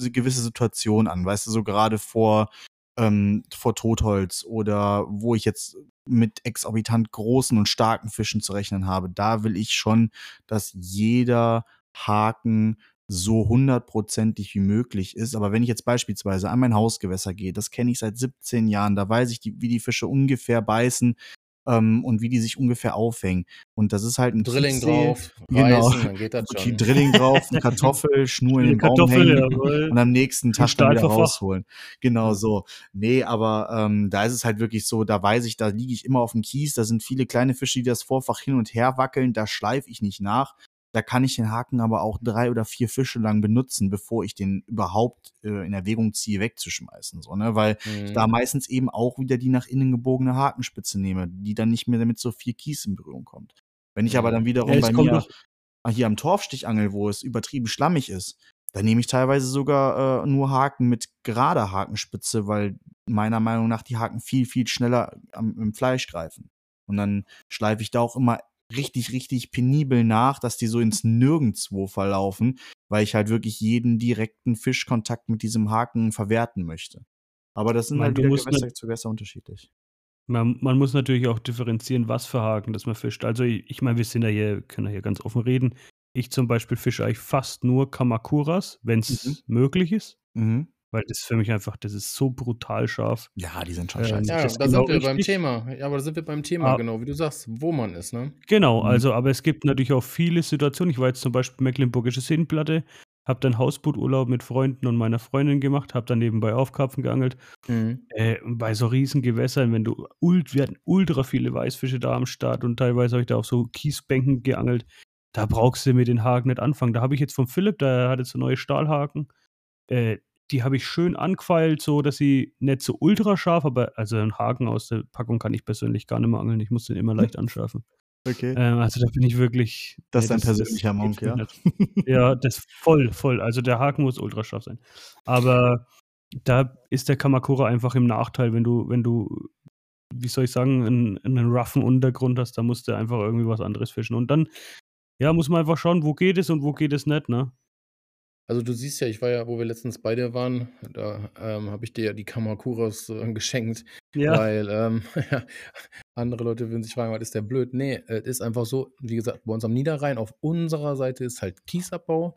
so gewisse Situationen an, weißt du, so grade vor ähm, vor Totholz oder wo ich jetzt mit exorbitant großen und starken Fischen zu rechnen habe. Da will ich schon, dass jeder Haken so hundertprozentig wie möglich ist. Aber wenn ich jetzt beispielsweise an mein Hausgewässer gehe, das kenne ich seit 17 Jahren, da weiß ich, wie die Fische ungefähr beißen, ähm, und wie die sich ungefähr aufhängen. Und das ist halt 'n Drilling Chiemsee drauf, genau, reißen, dann geht das okay, schon. Drilling drauf, 'ne *laughs* Kartoffel, Schnur in den Baum Kartoffel, hängen jawohl. und am nächsten Tag dann wieder rausholen. Genau so. Ne, aber, ähm, da ist es halt wirklich so, da weiß ich, da liege ich immer aufm Kies, da sind viele kleine Fische, die das Vorfach hin und her wackeln, da schleife ich nicht nach. Da kann ich den Haken aber auch 3 oder 4 Fische lang benutzen, bevor ich den überhaupt, äh, in Erwägung ziehe, wegzuschmeißen, so, ne? Weil ich da Mhm. meistens eben auch wieder die nach innen gebogene Hakenspitze nehme, die dann nicht mehr mit so viel Kies in Berührung kommt. Wenn ich aber dann Mhm. Ja, wiederum es bei mir ah, hier am Torfstich angele, wo es übertrieben schlammig ist, dann nehme ich teilweise sogar, äh, nur Haken mit gerader Hakenspitze, weil meiner Meinung nach die Haken viel, viel schneller am im Fleisch greifen. Und dann schleife ich da auch immer richtig, richtig penibel nach, dass die so ins Nirgendswo verlaufen, weil ich halt wirklich jeden direkten Fischkontakt mit diesem Haken verwerten möchte. Aber das Ich sind meine, halt wieder Gewässer zu Gewässer unterschiedlich. man man muss natürlich auch differenzieren, was für Haken das man fischt. Also, i ich meine, wir sind ja hier können ja hier ganz offen reden. Ich zum Beispiel fische eigentlich fast nur Kamakuras, Mhm. wenn's möglich ist, Mhm. Weil das für mich einfach das ist so brutal scharf. Ja, die sind schon Ähm, scheiße Ja, das da genau sind wir beim. Thema. Ja, aber da sind wir beim Thema, A genau, wie du sagst, wo man ist, ne? Genau, Mhm. also aber es gibt natürlich auch viele Situationen. Ich war jetzt zum Beispiel Mecklenburgische Seenplatte, habe dann Hausbooturlaub mit Freunden und meiner Freundin gemacht, habe dann nebenbei auf Karpfen geangelt. Mhm. Äh, bei so riesen Gewässern, wenn du ult wir hatten ultra viele Weißfische da am Start und teilweise habe ich da auf so Kiesbänken geangelt. Da brauchst du mit den Haken nicht anfangen. Da habe ich jetzt vom Philipp, der hat jetzt so neue Stahlhaken, äh, die habe ich schön angefeilt, so dass sie nicht so ultra scharf, aber also 'n Haken aus der Packung kann ich persönlich gar nicht mehr angeln. Ich muss den immer leicht *laughs* anschärfen. Okay. Ähm, also da bin ich wirklich Das ist das persönlicher Monk, ja? Ja, das voll, voll. Also der Haken muss ultra scharf sein. Aber da ist der Kamakura einfach im Nachteil, wenn du wenn du, wie soll ich sagen, 'n 'nen roughen Untergrund hast, da musst du einfach irgendwie was anderes fischen. Und dann, ja, muss man einfach schauen, wo geht es und wo geht es nicht, ne? Also, du siehst ja, ich war ja, wo wir letztens bei dir waren, da, ähm, habe ich dir ja die Kamakuras, äh, geschenkt, Ja. weil, ähm, *laughs* andere Leute würden sich fragen: „Was ist der blöd?“ Ne, es ist einfach so, wie gesagt, bei uns am Niederrhein auf unserer Seite ist halt Kiesabbau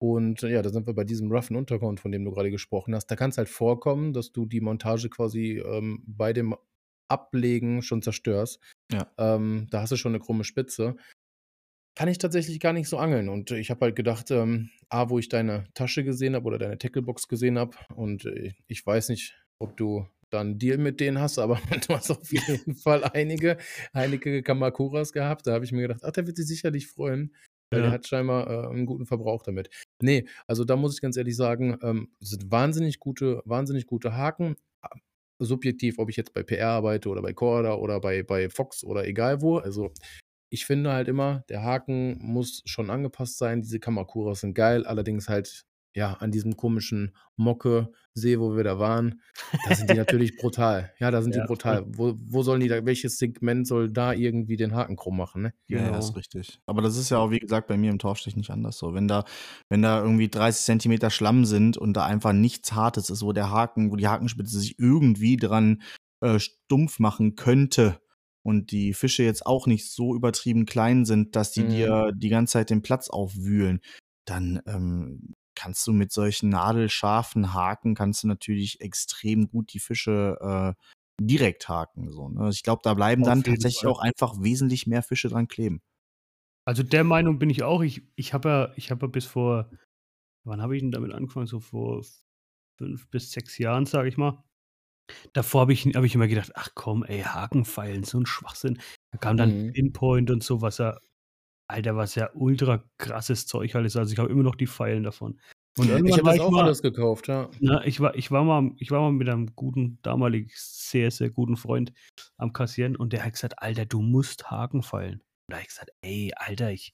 und ja, da sind wir bei diesem roughen Untergrund, von dem du grade gesprochen hast. Da kann's halt vorkommen, dass du die Montage quasi, ähm, bei dem Ablegen schon zerstörst. Ja. Ähm, da hast du schon 'ne krumme Spitze. Kann ich tatsächlich gar nicht so angeln und ich habe halt gedacht, ähm, A, wo ich deine Tasche gesehen habe oder deine Tacklebox gesehen habe und, äh, ich weiß nicht, ob du da 'n Deal mit denen hast, aber *laughs* du hast auf jeden *laughs* Fall einige einige Kamakuras gehabt. Da habe ich mir gedacht: „Ach, der wird sich sicherlich freuen, weil der Ja. hat scheinbar, äh, 'n guten Verbrauch damit.“ Ne, also da muss ich ganz ehrlich sagen, ähm, sind wahnsinnig gute wahnsinnig gute Haken. Subjektiv, ob ich jetzt bei PR arbeite oder bei Korda oder bei bei Fox oder egal wo. Also, ich finde halt immer, der Haken muss schon angepasst sein. Diese Kamakuras sind geil, allerdings halt ja, an diesem komischen Mocke-See, wo wir da waren, da sind die natürlich *laughs* brutal. Ja, da sind Ja, die brutal. Wo, wo sollen die da, welches Segment soll da irgendwie den Haken krumm machen, ne? Ja, ja, Genau. ist richtig. Aber das ist ja auch, wie gesagt, bei mir im Torfstich nicht anders so. Wenn da, wenn da irgendwie 30 Zentimeter Schlamm sind und da einfach nichts Hartes ist, wo der Haken, wo die Hakenspitze sich irgendwie dran äh, stumpf machen könnte und die Fische jetzt auch nicht so übertrieben klein sind, dass die Mhm. dir die ganze Zeit den Platz aufwühlen, dann ähm, kannst du mit solchen nadelscharfen Haken kannst du natürlich extrem gut die Fische äh, direkt haken. So, ne? Ich glaube, da bleiben Auf dann tatsächlich Fall. auch einfach wesentlich mehr Fische dran kleben. Also der Meinung bin ich auch. Ich, ich habe ja, ich habe ja bis vor, wann habe ich denn damit angefangen? So vor fünf bis sechs Jahren, sage ich mal. Davor habe ich, hab ich immer gedacht, ach komm, ey, Hakenpfeilen, so ein Schwachsinn. Da kam dann Mhm. Pinpoint und so, was ja, Alter, was ja ultra krasses Zeug halt ist. Also ich habe immer noch die Pfeilen davon. Und Ich irgendwann habe war das ich auch mal, alles gekauft, ja. na, ich war, ich war mal, ich war mal mit einem guten, damalig sehr, sehr guten Freund am Kassieren und der hat gesagt, Alter, du musst Haken feilen. Und da habe ich gesagt, ey, Alter, ich,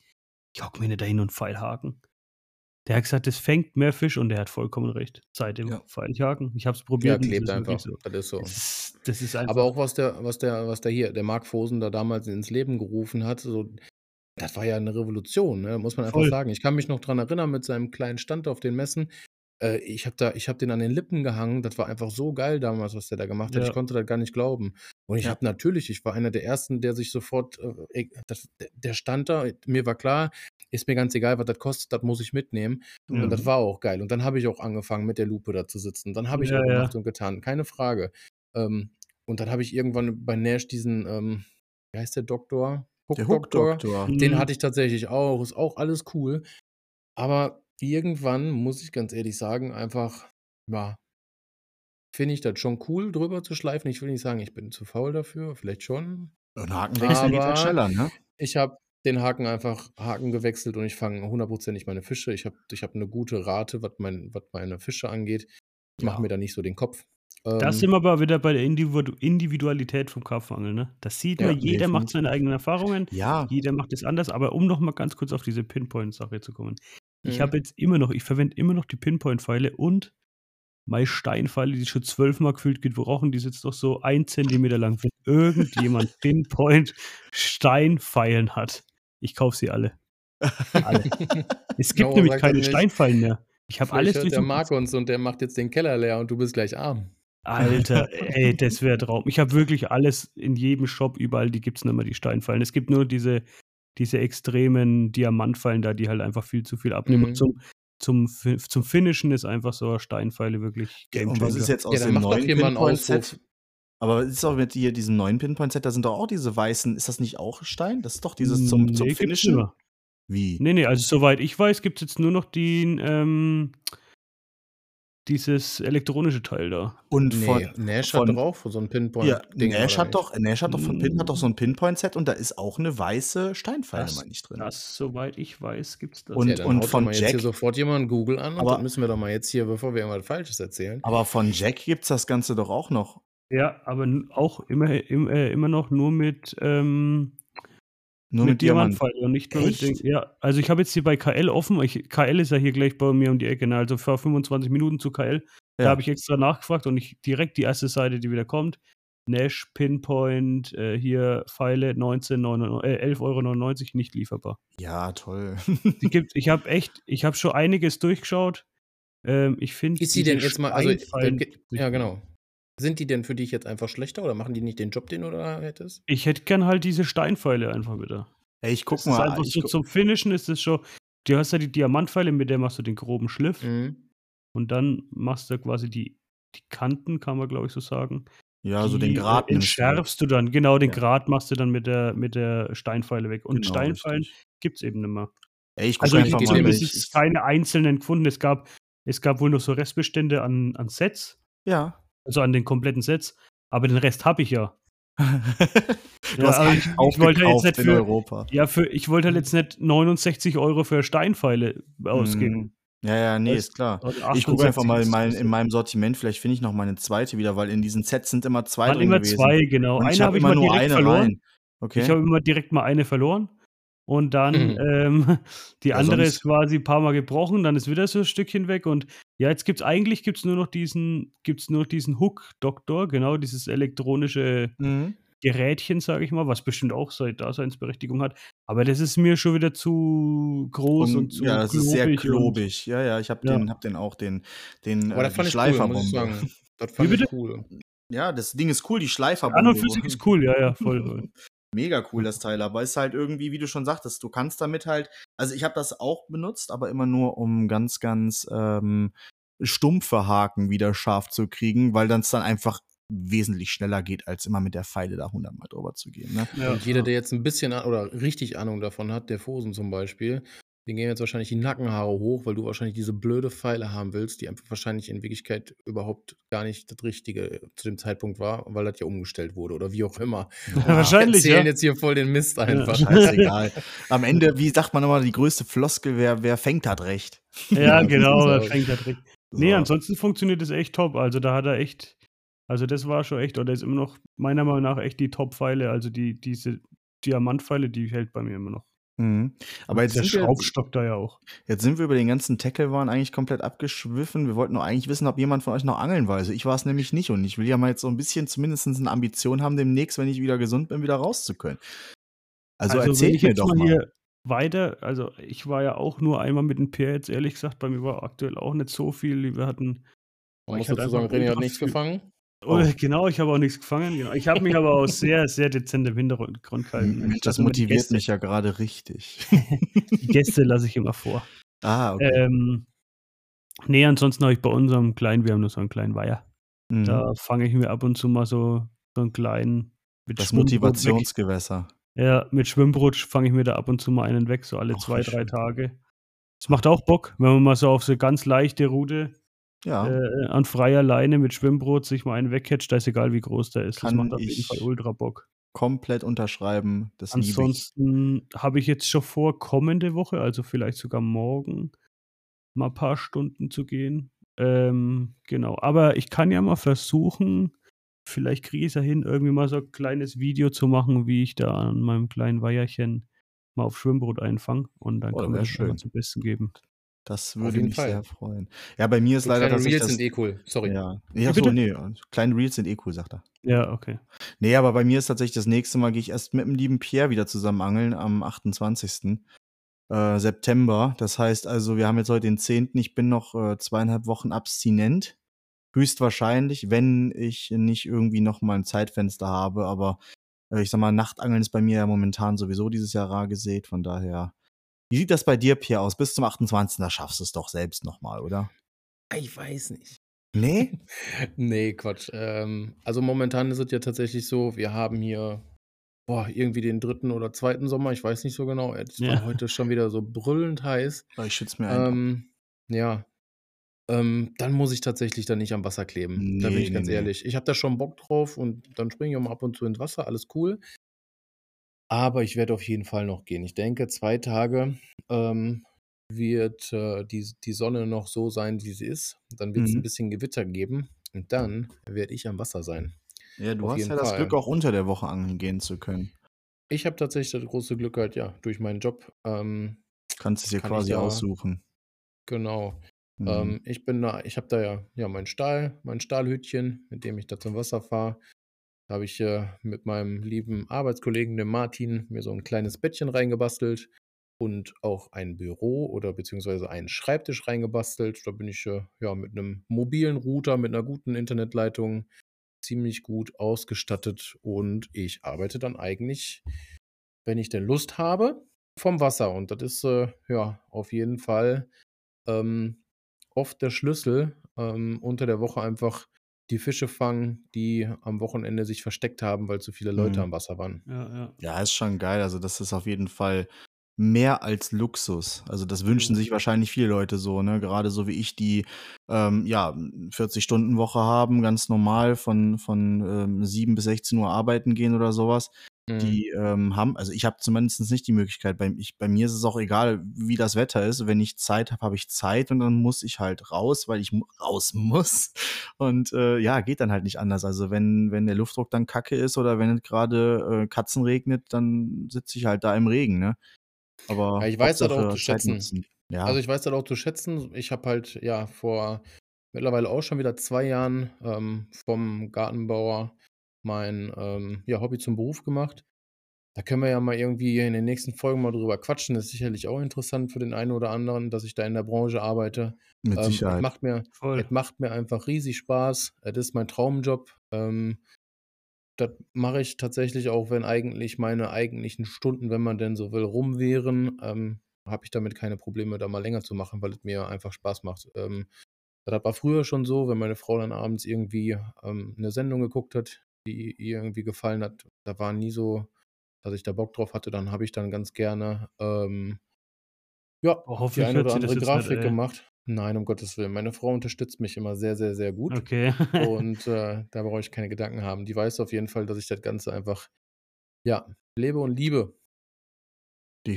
ich hock mir nicht dahin und feil Haken. Der hat gesagt, das fängt mehr Fisch und der hat vollkommen recht. Seitdem Ja. feil ich habe es Ja, probiert. das klebt einfach. So. Das ist so. Das ist, das ist einfach. Aber auch was der, was der, was der hier, der Mark Fosen da damals ins Leben gerufen hat, so, das war ja eine Revolution, ne? muss man einfach Voll. sagen. Ich kann mich noch dran erinnern mit seinem kleinen Stand auf den Messen. Äh, ich habe da, ich habe den an den Lippen gehangen. Das war einfach so geil damals, was der da gemacht hat. Ja. Ich konnte das gar nicht glauben. Und ich Ja. habe natürlich, ich war einer der ersten, der sich sofort, äh, ey, das, der- der stand da. Mir war klar, ist mir ganz egal, was das kostet, das muss ich mitnehmen. Ja. Und das war auch geil. Und dann habe ich auch angefangen, mit der Lupe da zu sitzen. Dann habe ich Ja, auch gemacht und getan, keine Frage. Ähm, und dann habe ich irgendwann bei Nash diesen, ähm, wie heißt der Doktor? Der Hook-Doktor. Hook-Doktor. Mhm. Den hatte ich tatsächlich auch. Ist auch alles cool. Aber irgendwann, muss ich ganz ehrlich sagen, einfach, ja, finde ich das schon cool, drüber zu schleifen. Ich will nicht sagen, ich bin zu faul dafür, vielleicht schon. Ein Hakenwechsel geht Aber- halt schneller, ne? Ich habe den Haken einfach Haken gewechselt und ich fange hundertprozentig meine Fische. Ich habe ich hab eine gute Rate, was mein, meine Fische angeht. Ich mache Ja. mir da nicht so den Kopf. Das Ähm, sind wir aber wieder bei der Individu Individualität vom Karpfenangeln. Ne? Das sieht Ja, man, jeder macht seine eigenen Erfahrungen, Ja, jeder macht es anders. Aber um noch mal ganz kurz auf diese Pinpoint-Sache zu kommen. Ich Mhm. habe jetzt immer noch, ich verwende immer noch die Pinpoint-Pfeile und meine Steinpfeile, die schon zwölfmal gefühlt gebrochen, die sind jetzt noch so ein Zentimeter lang. Wenn irgendjemand *laughs* Pinpoint-Steinpfeilen hat, ich kaufe sie alle. alle. Es gibt Warum nämlich keine? Steinpfeilen mehr. Ich habe alles hört der mag uns und der macht jetzt den Keller leer und du bist gleich arm. Alter, *laughs* ey, das wäre Traum. Ich habe wirklich alles in jedem Shop, überall, die gibt es nicht mehr, die Steinfallen. Es gibt nur diese, diese extremen Diamantfallen da, die halt einfach viel zu viel abnehmen. Mhm. Und zum, zum, zum Finishen ist einfach so Steinpfeile wirklich und was ist jetzt aus Ja, dem neuen Pinpoint-Set? Aber ist auch mit hier diesem neuen Pinpoint-Set, da sind doch auch diese weißen, ist das nicht auch Stein? Das ist doch dieses zum, zum Nee, Finishen? Wie? Nee, nee, also soweit ich weiß, gibt es jetzt nur noch den, ähm, dieses elektronische Teil da. Und Nee, von, Nash von- hat doch auch so ein ja, Pinpoint-Ding. Nash hat doch, Nash hat doch von Pin hat doch so ein Pinpoint-Set und da ist auch eine weiße Steinpfeile, meine ich, drin. Das, soweit ich weiß, gibt es das. Und-? Ja, dann und von mal jetzt hier Jack- sofort jemand Google an und Aber- das müssen wir doch mal jetzt hier, bevor wir irgendwas Falsches erzählen. Aber von Jack gibt's das Ganze doch auch noch. Ja, aber auch immer, im, äh, immer noch nur mit, ähm, Nur mit, mit, Diamant. Diamantpfeil und nicht nur mit Echt? Ding. Ja, also ich habe jetzt hier bei KL offen. Ich, KL ist ja hier gleich bei mir um die Ecke, ne? also vor 25 Minuten zu KL. Da Ja. habe ich extra nachgefragt und ich direkt die erste Seite, die wieder kommt. Nash, Pinpoint, äh, hier Pfeile 19,99 äh, 11,99 Euro nicht lieferbar. Ja, toll. Die gibt, ich habe echt, ich habe schon einiges durchgeschaut. Ähm, ich finde. Ist sie denn jetzt mal, also, ja, genau. Sind die denn für dich jetzt einfach schlechter oder machen die nicht den Job, den du da hättest? Ich hätte gern halt diese Steinpfeile einfach wieder. Ey, ich guck Das ist mal. einfach Ich so guck, zum Finishen ist es schon. Du hast ja die Diamantpfeile, mit der machst du den groben Schliff Mhm. und dann machst du quasi die, die Kanten, kann man glaube ich so sagen. ja, so den Grad entschärfst du dann, genau, den Ja. Grad machst du dann mit der, mit der Steinpfeile weg. Und Genau, Steinpfeilen gibt es eben nicht mehr. Ey, ich guck Also ich einfach geh mal, es ist keine einzelnen gefunden. Es gab, es gab wohl noch so Restbestände an, an Sets, Ja. Also an den kompletten Sets. Aber den Rest habe ich ja. *laughs* du Ja, hast alles ich- ich wollte jetzt aufgekauft nicht für- Europa. Ja, für, ich wollte halt jetzt nicht 69 Euro für Steinpfeile ausgeben. Mhm. Ja, ja, nee, ist klar. Ich gucke einfach 68 mal in, mein, in meinem Sortiment, vielleicht finde ich noch meine zweite wieder, weil in diesen Sets sind immer zwei waren drin immer gewesen. zwei, genau. Und ich Eine habe ich immer mal nur direkt eine verloren. rein. Okay. Ich habe immer direkt mal eine verloren. Und dann Mhm. ähm, *laughs* die Ja, andere sonst- ist quasi ein paar Mal gebrochen, dann ist wieder so ein Stückchen weg. Und ja, jetzt gibt es eigentlich gibt's nur noch diesen, gibt's nur noch diesen Hook-Doktor, genau, dieses elektronische Mhm. Gerätchen, sage ich mal, was bestimmt auch seine Daseinsberechtigung hat. Aber das ist mir schon wieder zu groß und, Und, zu ja, es ist sehr klobig. Ja, ja, ich habe Ja. den, hab den auch, den, den Aber äh, das fand ich cool, muss ich Schleiferbombe. sagen. Das fand Wie ich bitte? cool. Ja, das Ding ist cool, die Schleiferbombe. An und für sich ist cool, ja, ja, voll. *laughs* Mega cool, das Teil, aber ist halt irgendwie, wie du schon sagtest, du kannst damit halt, also ich habe das auch benutzt, aber immer nur, um ganz, ganz ähm, stumpfe Haken wieder scharf zu kriegen, weil dann es dann einfach wesentlich schneller geht, als immer mit der Pfeile da hundertmal drüber zu gehen. Ne? Ja, und jeder, der jetzt ein bisschen an- oder richtig Ahnung davon hat, der Fosen zum Beispiel, den gehen jetzt wahrscheinlich die Nackenhaare hoch, weil du wahrscheinlich diese blöde Pfeile haben willst, die einfach wahrscheinlich in Wirklichkeit überhaupt gar nicht das Richtige zu dem Zeitpunkt war, weil das ja umgestellt wurde oder wie auch immer. Wahrscheinlich, Wir erzählen ja. jetzt hier voll den Mist einfach. Scheißegal. Am Ende, wie sagt man immer, die größte Floskel, wer, wer fängt, hat recht. Ja, *laughs* Ja, genau, so aus. fängt direkt. So. Nee, ansonsten funktioniert das echt top. Also da hat er echt, also das war schon echt, oder ist immer noch meiner Meinung nach echt die Top-Pfeile, also die, diese Diamantpfeile, die hält bei mir immer noch. Mhm. Aber jetzt der sind, wir, Schraubstock da ja auch. jetzt sind wir über den ganzen Tackle-Waren eigentlich komplett abgeschwiffen. Wir wollten nur eigentlich wissen, ob jemand von euch noch angeln weiß. Ich war es nämlich nicht und ich will ja mal jetzt so ein bisschen zumindest eine Ambition haben, demnächst, wenn ich wieder gesund bin, wieder raus zu können. Also, wenn erzähl ich mir jetzt doch mal. hier weiter, also ich war ja auch nur einmal mit dem Pierre jetzt ehrlich gesagt, bei mir war aktuell auch nicht so viel. Wir hatten Man muss Ich hatte dazu sagen, René hat nichts gefangen. Oh, Genau, ich habe auch nichts gefangen. Genau. Ich habe mich aber auch *laughs* sehr, sehr dezent im Hintergrund gehalten. Mensch, das die motiviert mich ja gerade richtig. *laughs* Die Gäste lasse ich immer vor. ah, okay. Ähm, nee, ansonsten habe ich bei unserem kleinen, wir haben nur so einen kleinen Weiher. Mhm. Da fange ich mir ab und zu mal so, so einen kleinen mit das. Motivationsgewässer. Ja, mit Schwimmbrot fange ich mir da ab und zu mal einen weg, so alle Ach, zwei, drei schön. Tage. Das macht auch Bock, wenn man mal so auf so ganz leichte Route Ja, äh, an freier Leine mit Schwimmbrot sich mal einen wegcatcht, da ist egal, wie groß der ist. Kann das macht auf jeden ich Fall ultra Bock. komplett unterschreiben. Das. Ansonsten habe ich jetzt schon vor, kommende Woche, also vielleicht sogar morgen, mal ein paar Stunden zu gehen. Ähm, genau. Aber ich kann ja mal versuchen, vielleicht kriege ich es ja hin, irgendwie mal so ein kleines Video zu machen, wie ich da an meinem kleinen Weiherchen mal auf Schwimmbrot einfange. Und dann Oh, kann man das mal schön. zum Besten geben. Das würde mich Fall. sehr freuen. Ja, bei mir ist So leider kleine Reels das, sind eh cool. Sorry. Ja, ja so, nee, kleine Reels sind eh cool, sagt er. Ja, okay. Nee, aber bei mir ist tatsächlich das nächste Mal, gehe ich erst mit dem lieben Pierre wieder zusammen angeln am 28. Äh, September. Das heißt also, wir haben jetzt heute den 10. Ich bin noch äh, zweieinhalb Wochen abstinent. Höchstwahrscheinlich, wenn ich nicht irgendwie noch mal ein Zeitfenster habe. Aber äh, ich sag mal, Nachtangeln ist bei mir ja momentan sowieso dieses Jahr rar gesät. Von daher. Wie sieht das bei dir, Pierre, aus? Bis zum 28. Da schaffst du es doch selbst noch mal, oder? Ich weiß nicht. Nee? *laughs* Nee, Quatsch. Ähm, also momentan ist es ja tatsächlich so, wir haben hier boah, irgendwie den dritten oder zweiten Sommer, ich weiß nicht so genau. Es Ja. war heute schon wieder so brüllend heiß. Ich schütze mir einen. Ähm, ja. Ähm, dann muss ich tatsächlich dann nicht am Wasser kleben. da bin Nee, ich nee, ganz nee. ehrlich. Ich habe da schon Bock drauf und dann springe ich auch mal ab und zu ins Wasser, alles cool. Aber ich werde auf jeden Fall noch gehen. Ich denke, zwei Tage ähm, wird äh, die, die Sonne noch so sein, wie sie ist. Dann wird es Mhm. ein bisschen Gewitter geben und dann werde ich am Wasser sein. Ja, du auf hast ja das Fall. Glück, auch unter der Woche angeln gehen zu können. Ich habe tatsächlich das große Glück halt, ja, durch meinen Job. Ähm, Kannst es dir Kann quasi da- aussuchen. genau. Mhm. Ähm, ich bin da, ich habe da ja, ja meinen Stahl, mein Stahlhütchen, mit dem ich da zum Wasser fahre. Da habe ich äh, mit meinem lieben Arbeitskollegen, dem Martin, mir so ein kleines Bettchen reingebastelt und auch ein Büro oder beziehungsweise einen Schreibtisch reingebastelt. Da bin ich äh, ja mit einem mobilen Router, mit einer guten Internetleitung ziemlich gut ausgestattet und ich arbeite dann eigentlich, wenn ich denn Lust habe, vom Wasser. Und das ist äh, ja auf jeden Fall ähm, oft der Schlüssel, ähm, unter der Woche einfach die Fische fangen, die am Wochenende sich versteckt haben, weil zu viele Leute Mhm. am Wasser waren. Ja, ja. Ja, ist schon geil. Also, das ist auf jeden Fall mehr als Luxus. Also, das wünschen sich wahrscheinlich viele Leute so, ne? Gerade so wie ich, die ähm, ja 40-Stunden-Woche haben, ganz normal von, von ähm, 7 bis 16 Uhr arbeiten gehen oder sowas. Mhm. Die ähm, haben, also ich habe zumindest nicht die Möglichkeit. Bei, ich, bei mir ist es auch egal, wie das Wetter ist. Wenn ich Zeit habe, habe ich Zeit und dann muss ich halt raus, weil ich raus *laughs* muss. Und äh, ja, geht dann halt nicht anders. Also wenn, wenn der Luftdruck dann kacke ist oder wenn es gerade äh, Katzen regnet, dann sitze ich halt da im Regen, ne? Aber Ja, ich weiß das auch zu schätzen. Ja. Also, ich weiß das auch zu schätzen. Ich habe halt, ja, vor mittlerweile auch schon wieder 2 Jahren, ähm, vom Gartenbauer mein, ähm, ja, Hobby zum Beruf gemacht. Da können wir ja mal irgendwie in den nächsten Folgen mal drüber quatschen. Das ist sicherlich auch interessant für den einen oder anderen, dass ich da in der Branche arbeite. Mit Ähm, es Sicherheit. macht mir Voll. es macht mir einfach riesig Spaß. Es ist mein Traumjob. Ähm, das mache ich tatsächlich auch, wenn eigentlich meine eigentlichen Stunden, wenn man denn so will, rum wären, ähm, habe ich damit keine Probleme, da mal länger zu machen, weil es mir einfach Spaß macht. Ähm, das war früher schon so, wenn meine Frau dann abends irgendwie, ähm, 'ne Sendung geguckt hat, die ihr irgendwie gefallen hat. Da war nie so, dass ich da Bock drauf hatte. Dann habe ich dann ganz gerne, ähm ja, Oh, die hoffentlich eine oder andere Grafik ey. gemacht. Nein, um Gottes Willen. Meine Frau unterstützt mich immer sehr, sehr, sehr gut. Okay. *laughs* Und, äh, da brauche ich keine Gedanken haben. Die weiß auf jeden Fall, dass ich das Ganze einfach, ja, lebe und liebe.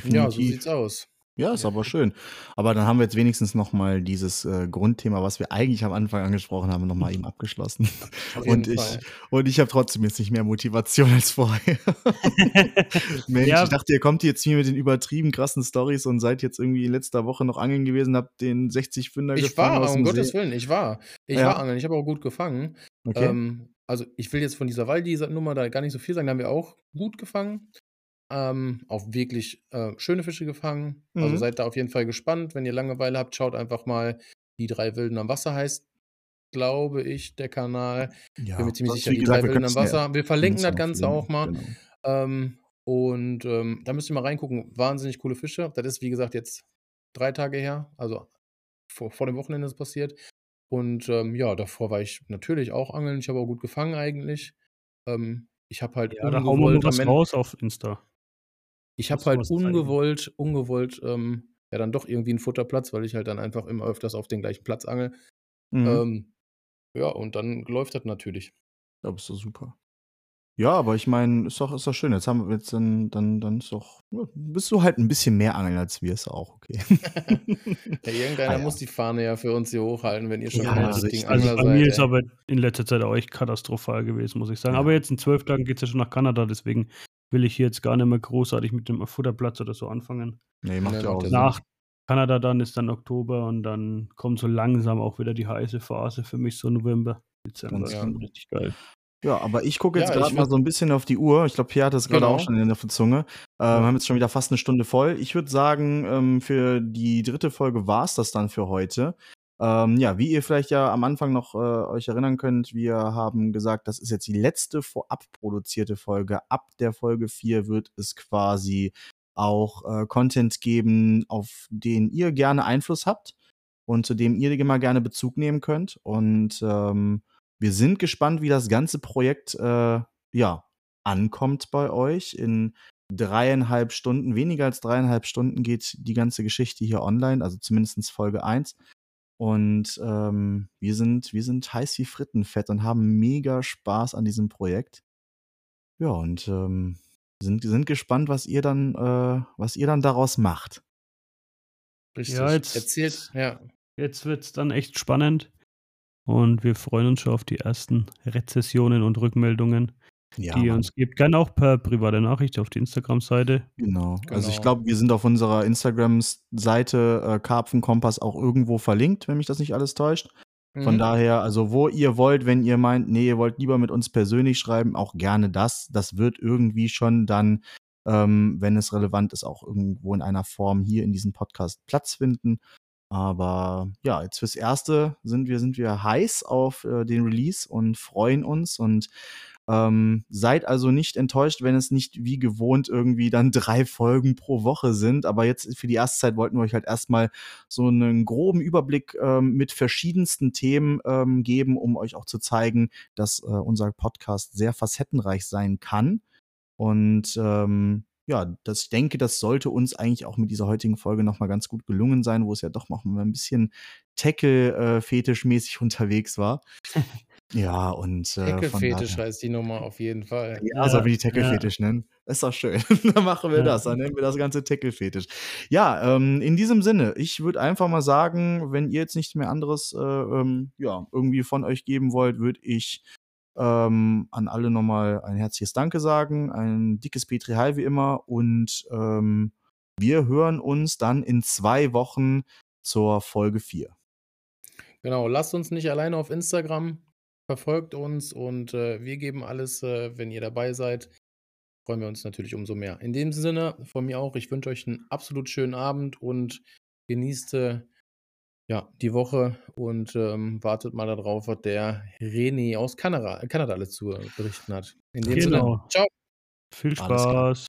Ja, so Definitiv. sieht's aus. Ja, ist aber schön. Aber dann haben wir jetzt wenigstens noch mal dieses, äh, Grundthema, was wir eigentlich am Anfang angesprochen haben, noch mal eben abgeschlossen. Und ich Fall. und ich habe trotzdem jetzt nicht mehr Motivation als vorher. *laughs* Mensch, Ja. ich dachte, ihr kommt jetzt hier mit den übertrieben krassen Storys und seid jetzt irgendwie letzter Woche noch angeln gewesen, habt den 60-Pfünder Ich gefangen war, aus um Gottes See. Willen, ich war. Ich Ja. war angeln. Ich habe auch gut gefangen. Okay. Ähm, also, ich will jetzt von dieser Waldi-Nummer da gar nicht so viel sagen. Da haben wir auch gut gefangen. Ähm, auch wirklich, äh, schöne Fische gefangen. Also, Mhm. seid da auf jeden Fall gespannt. Wenn ihr Langeweile habt, schaut einfach mal „Die 3 Wilden am Wasser“ heißt, glaube ich, der Kanal. Ja, Bin mir ziemlich sicher, wie „Die gesagt, 3 wir Wilden am können's ja Wasser“. Wir verlinken das Ganze auch mal. genau. Ähm, und, ähm, da müsst ihr mal reingucken. Wahnsinnig coole Fische. Das ist, wie gesagt, jetzt 3 Tage her. Also, vor vor dem Wochenende ist es passiert. Und, ähm, ja, davor war ich natürlich auch angeln. Ich habe auch gut gefangen eigentlich. Ähm, ich habe halt Ja, da hauen wir was raus auf Insta. Ich habe du halt was zeigen. ungewollt ungewollt, ähm, ja dann doch irgendwie 'n Futterplatz, weil ich halt dann einfach immer öfters auf den gleichen Platz angele. Mhm. Ähm, ja, und dann läuft das natürlich. Ja, ist doch super. Ja, aber ich meine, ist doch ist doch schön. Jetzt haben wir jetzt dann dann dann ist doch bist du halt 'n bisschen mehr angeln als wir, ist auch okay. *laughs* Ja, irgendeiner Ah, ja. muss die Fahne ja für uns hier hochhalten, wenn ihr schon Ja, ist richtigen richtig. Also, Angler bei mir seid, ist ey. aber in letzter Zeit auch echt katastrophal gewesen, muss ich sagen. Ja. Aber jetzt in 12 Tagen geht's ja schon nach Kanada, deswegen will ich hier jetzt gar nicht mehr großartig mit dem Futterplatz oder so anfangen. Ne, macht ja auch Sinn. Nach Kanada dann ist dann Oktober und dann kommt so langsam auch wieder die heiße Phase für mich, so November, Dezember. Ja. dann richtig geil. Ja, aber ich gucke jetzt Ja, ich mal so 'n bisschen auf die Uhr. Ich glaube, Pierre hat das auch Genau. schon in der Zunge. Ähm, Ja. haben jetzt schon wieder fast 'ne Stunde voll. Ich würde sagen, ähm, für die 3. Folge war's das dann für heute. Ähm, ja, wie ihr vielleicht ja am Anfang noch, äh, euch erinnern könnt, wir haben gesagt, das ist jetzt die letzte vorab produzierte Folge. Ab der Folge 4 wird es quasi auch, äh, Content geben, auf den ihr gerne Einfluss habt und zu dem ihr immer gerne Bezug nehmen könnt. Und, ähm, wir sind gespannt, wie das ganze Projekt, äh, ja, ankommt bei euch. In 3,5 Stunden weniger als 3,5 Stunden geht die ganze Geschichte hier online, also zumindestens Folge 1. Und, ähm, wir sind wir sind heiß wie Frittenfett und haben mega Spaß an diesem Projekt. Ja, und, ähm, sind sind gespannt, was ihr dann äh, was ihr dann daraus macht. Richtig. Ja, jetzt Erzählt ja. jetzt wird's dann echt spannend und wir freuen uns schon auf die ersten Rezessionen und Rückmeldungen, Ja, die ihr uns gebt. Gerne auch per private Nachricht auf die Instagram-Seite. Genau. Also, ich Genau. glaube, wir sind auf unserer Instagram-Seite, äh, Karpfenkompass auch irgendwo verlinkt, wenn mich das nicht alles täuscht. Von Mhm. daher, also, wo ihr wollt, wenn ihr meint, ne, ihr wollt lieber mit uns persönlich schreiben, auch gerne das. Das wird irgendwie schon dann, ähm, wenn es relevant ist, auch irgendwo in einer Form hier in diesem Podcast Platz finden. Aber ja, jetzt fürs Erste sind wir sind wir heiß auf, äh, den Release und freuen uns und, ähm, seid also nicht enttäuscht, wenn es nicht wie gewohnt irgendwie dann *laughs* 3 Folgen pro Woche sind. Aber jetzt für die erste Zeit wollten wir euch halt erst mal so 'nen groben Überblick, ähm, mit verschiedensten Themen, ähm, geben, um euch auch zu zeigen, dass, äh, unser Podcast sehr facettenreich sein kann. Und, ähm, ja, das ich denke, das sollte uns eigentlich auch mit dieser heutigen Folge noch mal ganz gut gelungen sein, wo es ja doch noch mal 'n bisschen Tackle, äh, *laughs* unterwegs war. Ja, und, äh, von Tackle-Fetisch heißt die Nummer auf jeden Fall. ja, sollen wir die Ja, ja. Tackle-Fetisch nennen? Ist doch schön. *laughs* Dann machen wir Ja. das. Dann nennen wir das Ganze Tackle-Fetisch. Ja, ähm, in diesem Sinne, ich würde einfach mal sagen, wenn ihr jetzt nichts mehr anderes, äh, ähm, ja, irgendwie von euch geben wollt, würde ich, ähm, an alle noch mal ein herzliches Danke sagen, ein dickes Petri Heil wie immer und, ähm, wir hören uns dann in zwei Wochen zur Folge 4. Genau, lasst uns nicht alleine auf Instagram, verfolgt uns und äh, wir geben alles, äh, wenn ihr dabei seid. Freuen wir uns natürlich umso mehr. In dem Sinne, von mir auch, ich wünsche euch einen absolut schönen Abend und genießt äh, ja, die Woche und ähm, wartet mal darauf, was der René aus Kanada, Kanada alles zu berichten hat. In dem Sinne, Genau. ciao. Viel. Spaß.